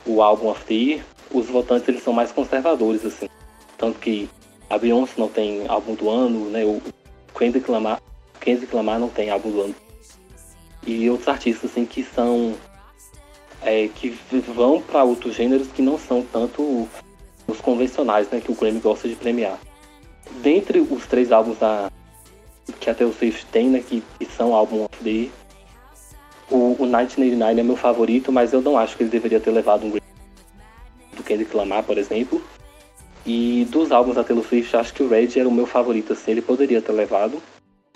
o álbum of the year, os votantes eles são mais conservadores, assim. Tanto que a Beyoncé não tem álbum do ano, né? O Kendrick Lamar, Kendrick Lamar não tem álbum do ano. E outros artistas assim que são é, que vão para outros gêneros que não são tanto os convencionais, né? Que o Grammy gosta de premiar. Dentre os três álbuns da que até o Swift tem, né? Que, que são álbum of the year, o, o 1989 é meu favorito, mas eu não acho que ele deveria ter levado um Grammy do Kendrick Lamar, por exemplo. E dos álbuns da Taylor Swift, acho que o Red era o meu favorito, assim, ele poderia ter levado,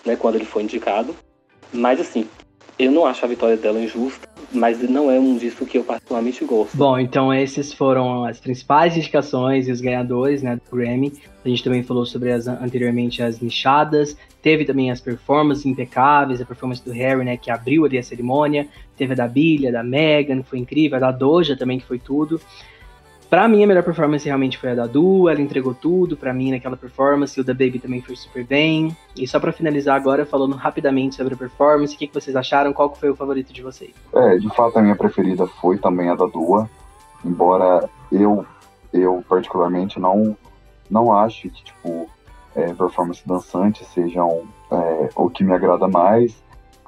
né, quando ele foi indicado. Mas assim, eu não acho a vitória dela injusta, mas não é um disco que eu particularmente gosto. Bom, então esses foram as principais indicações e os ganhadores né, do Grammy. A gente também falou sobre as anteriormente as nichadas, teve também as performances impecáveis, a performance do Harry, né, que abriu ali a cerimônia, teve a da Billy, a da Megan, que foi incrível, a da Doja também, que foi tudo. Pra mim, a melhor performance realmente foi a da Du, ela entregou tudo pra mim naquela performance, o da Baby também foi super bem. E só para finalizar agora, falando rapidamente sobre a performance, o que, que vocês acharam? Qual foi o favorito de vocês? É, de fato a minha preferida foi também a da Dua, embora eu, eu particularmente não, não acho que, tipo, é, performance dançante sejam é, o que me agrada mais,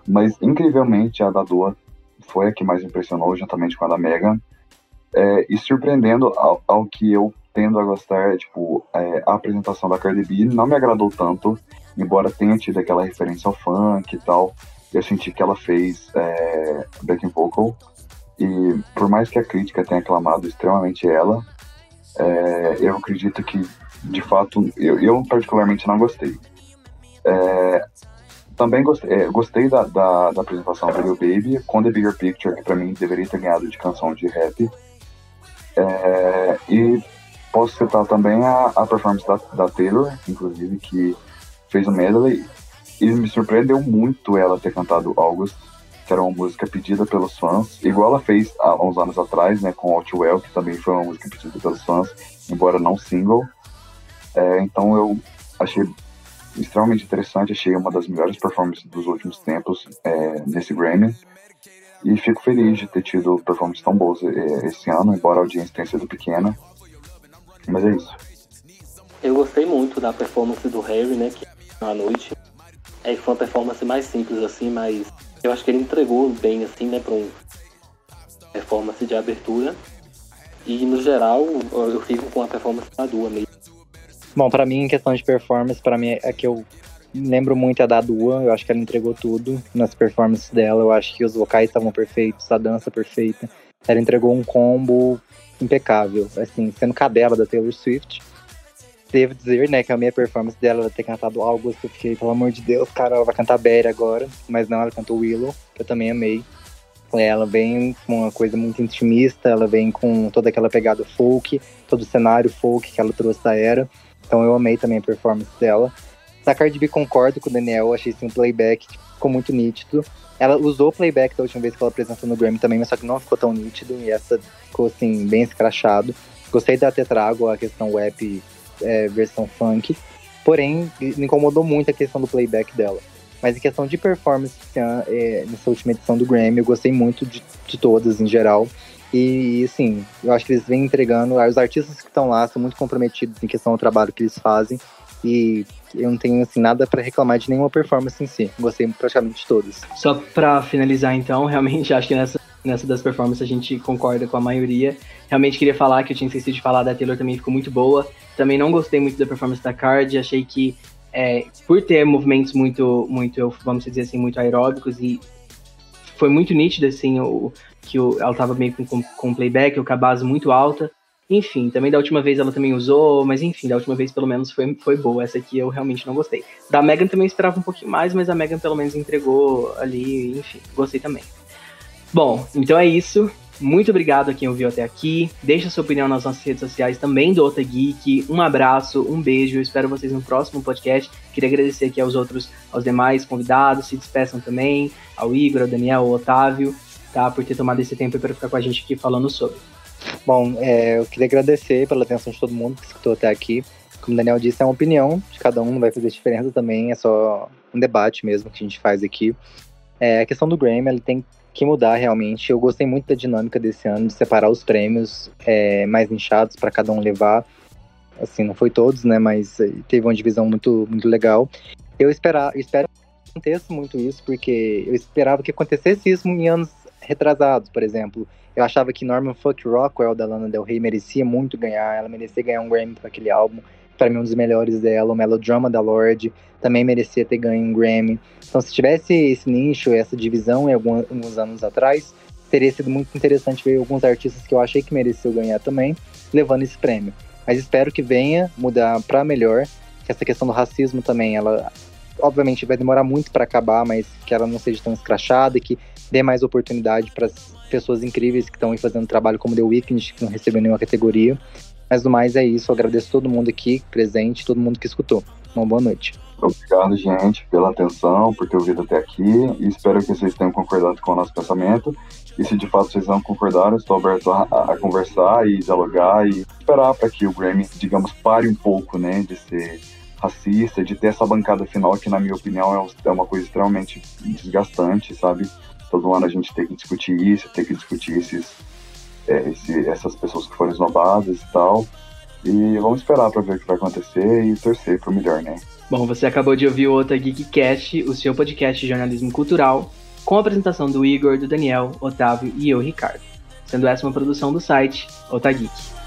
mas incrivelmente a da Dua foi a que mais impressionou, juntamente com a da Megan. É, e surpreendendo ao, ao, que eu tendo a gostar, tipo, é, a apresentação da Cardi B não me agradou tanto, embora tenha tido aquela referência ao funk e tal, eu senti que ela fez é, backing vocal, e por mais que a crítica tenha aclamado extremamente ela, é, eu acredito que, de fato, eu, eu particularmente não gostei. É, também gostei, é, gostei da, da, da, apresentação do Lil Baby com The Bigger Picture, que pra mim deveria ter ganhado de canção de rap. É, e posso citar também a, a performance da, da, Taylor, inclusive, que fez o medley. E me surpreendeu muito ela ter cantado August, que era uma música pedida pelos fãs, igual ela fez há uns anos atrás, né, com Outwell, que também foi uma música pedida pelos fãs, embora não single. É, então eu achei extremamente interessante, achei uma das melhores performances dos últimos tempos é, nesse Grammy. E fico feliz de ter tido performances tão boas é, esse ano, embora a audiência tenha sido pequena. Mas é isso. Eu gostei muito da performance do Harry, né? Que na noite. É foi uma performance mais simples assim, mas eu acho que ele entregou bem assim, né, para um performance de abertura. E no geral, eu fico com a performance da Dua mesmo. Bom, para mim, em questão de performance, para mim é que eu lembro muito a da Dua, eu acho que ela entregou tudo nas performances dela, eu acho que os vocais estavam perfeitos, a dança perfeita. Ela entregou um combo impecável, assim, sendo cadela da Taylor Swift. Devo dizer, né, que a minha performance dela ela ter cantado algo, eu fiquei, pelo amor de Deus, cara, ela vai cantar Berry agora, mas não, ela cantou Willow, que eu também amei. Ela vem com uma coisa muito intimista, ela vem com toda aquela pegada folk, todo o cenário folk que ela trouxe da era. Então eu amei também a performance dela. Da Cardi B concordo com o Daniel, achei assim, um playback ficou muito nítido. Ela usou o playback da última vez que ela apresentou no Grammy também, mas só que não ficou tão nítido e essa ficou assim, bem escrachado. Gostei da ter trago a questão web é, versão funk, porém me incomodou muito a questão do playback dela. Mas em questão de performance é, nessa última edição do Grammy, eu gostei muito de, de todas em geral. E, assim, eu acho que eles vêm entregando. Os artistas que estão lá são muito comprometidos em questão do trabalho que eles fazem. E eu não tenho assim, nada para reclamar de nenhuma performance em si. Gostei praticamente de todas. Só para finalizar, então, <laughs> realmente acho que nessa, nessa das performances a gente concorda com a maioria. Realmente queria falar que eu tinha esquecido de falar da Taylor também ficou muito boa. Também não gostei muito da performance da Card. Achei que, é, por ter movimentos muito, muito, vamos dizer assim, muito aeróbicos e foi muito nítido, assim, o, que o, ela tava meio com, com playback, a base muito alta. Enfim, também da última vez ela também usou, mas enfim, da última vez pelo menos foi, foi boa. Essa aqui eu realmente não gostei. Da Megan também esperava um pouquinho mais, mas a Megan pelo menos entregou ali, enfim, gostei também. Bom, então é isso. Muito obrigado a quem ouviu até aqui. Deixa sua opinião nas nossas redes sociais também do Ota Geek. Um abraço, um beijo. Espero vocês no próximo podcast. Queria agradecer aqui aos outros, aos demais convidados. Se despeçam também, ao Igor, ao Daniel, ao Otávio tá? Por ter tomado esse tempo para ficar com a gente aqui falando sobre. Bom, é, eu queria agradecer pela atenção de todo mundo que escutou até aqui. Como o Daniel disse, é uma opinião de cada um, não vai fazer diferença também, é só um debate mesmo que a gente faz aqui. É, a questão do Grammy, ele tem que mudar realmente. Eu gostei muito da dinâmica desse ano, de separar os prêmios é, mais inchados para cada um levar. Assim, não foi todos, né, mas é, teve uma divisão muito, muito legal. Eu, esperar, espero que aconteça muito isso, porque eu esperava que acontecesse isso em anos retrasados, por exemplo. Eu achava que Norman Fuck Rockwell, da Lana Del Rey, merecia muito ganhar. Ela merecia ganhar um Grammy para aquele álbum. Para mim, um dos melhores dela. O Melodrama da Lorde também merecia ter ganho um Grammy. Então, se tivesse esse nicho, essa divisão em alguns, alguns anos atrás, teria sido muito interessante ver alguns artistas que eu achei que mereciam ganhar também, levando esse prêmio. Mas espero que venha mudar para melhor. Que essa questão do racismo também, ela obviamente vai demorar muito para acabar, mas que ela não seja tão escrachada e que dê mais oportunidade para pessoas incríveis que estão aí fazendo trabalho como The Weeknd, que não recebeu nenhuma categoria. Mas do mais é isso, eu agradeço todo mundo aqui presente, todo mundo que escutou. Uma boa noite. Obrigado, gente, pela atenção, por ter ouvido até aqui e espero que vocês tenham concordado com o nosso pensamento. E se de fato vocês não concordaram, estou aberto a, a conversar e dialogar e esperar para que o Grammy, digamos, pare um pouco, né, de ser racista, de ter essa bancada final que, na minha opinião, é, é uma coisa extremamente desgastante, sabe? Todo ano a gente tem que discutir isso, tem que discutir esses, é, esse, essas pessoas que foram esnobadas e tal. E vamos esperar para ver o que vai acontecer e torcer pro melhor, né? Bom, você acabou de ouvir o Ota Geekcast, o seu podcast de jornalismo cultural, com a apresentação do Igor, do Daniel, Otávio e eu, Ricardo. Sendo essa uma produção do site Otageek.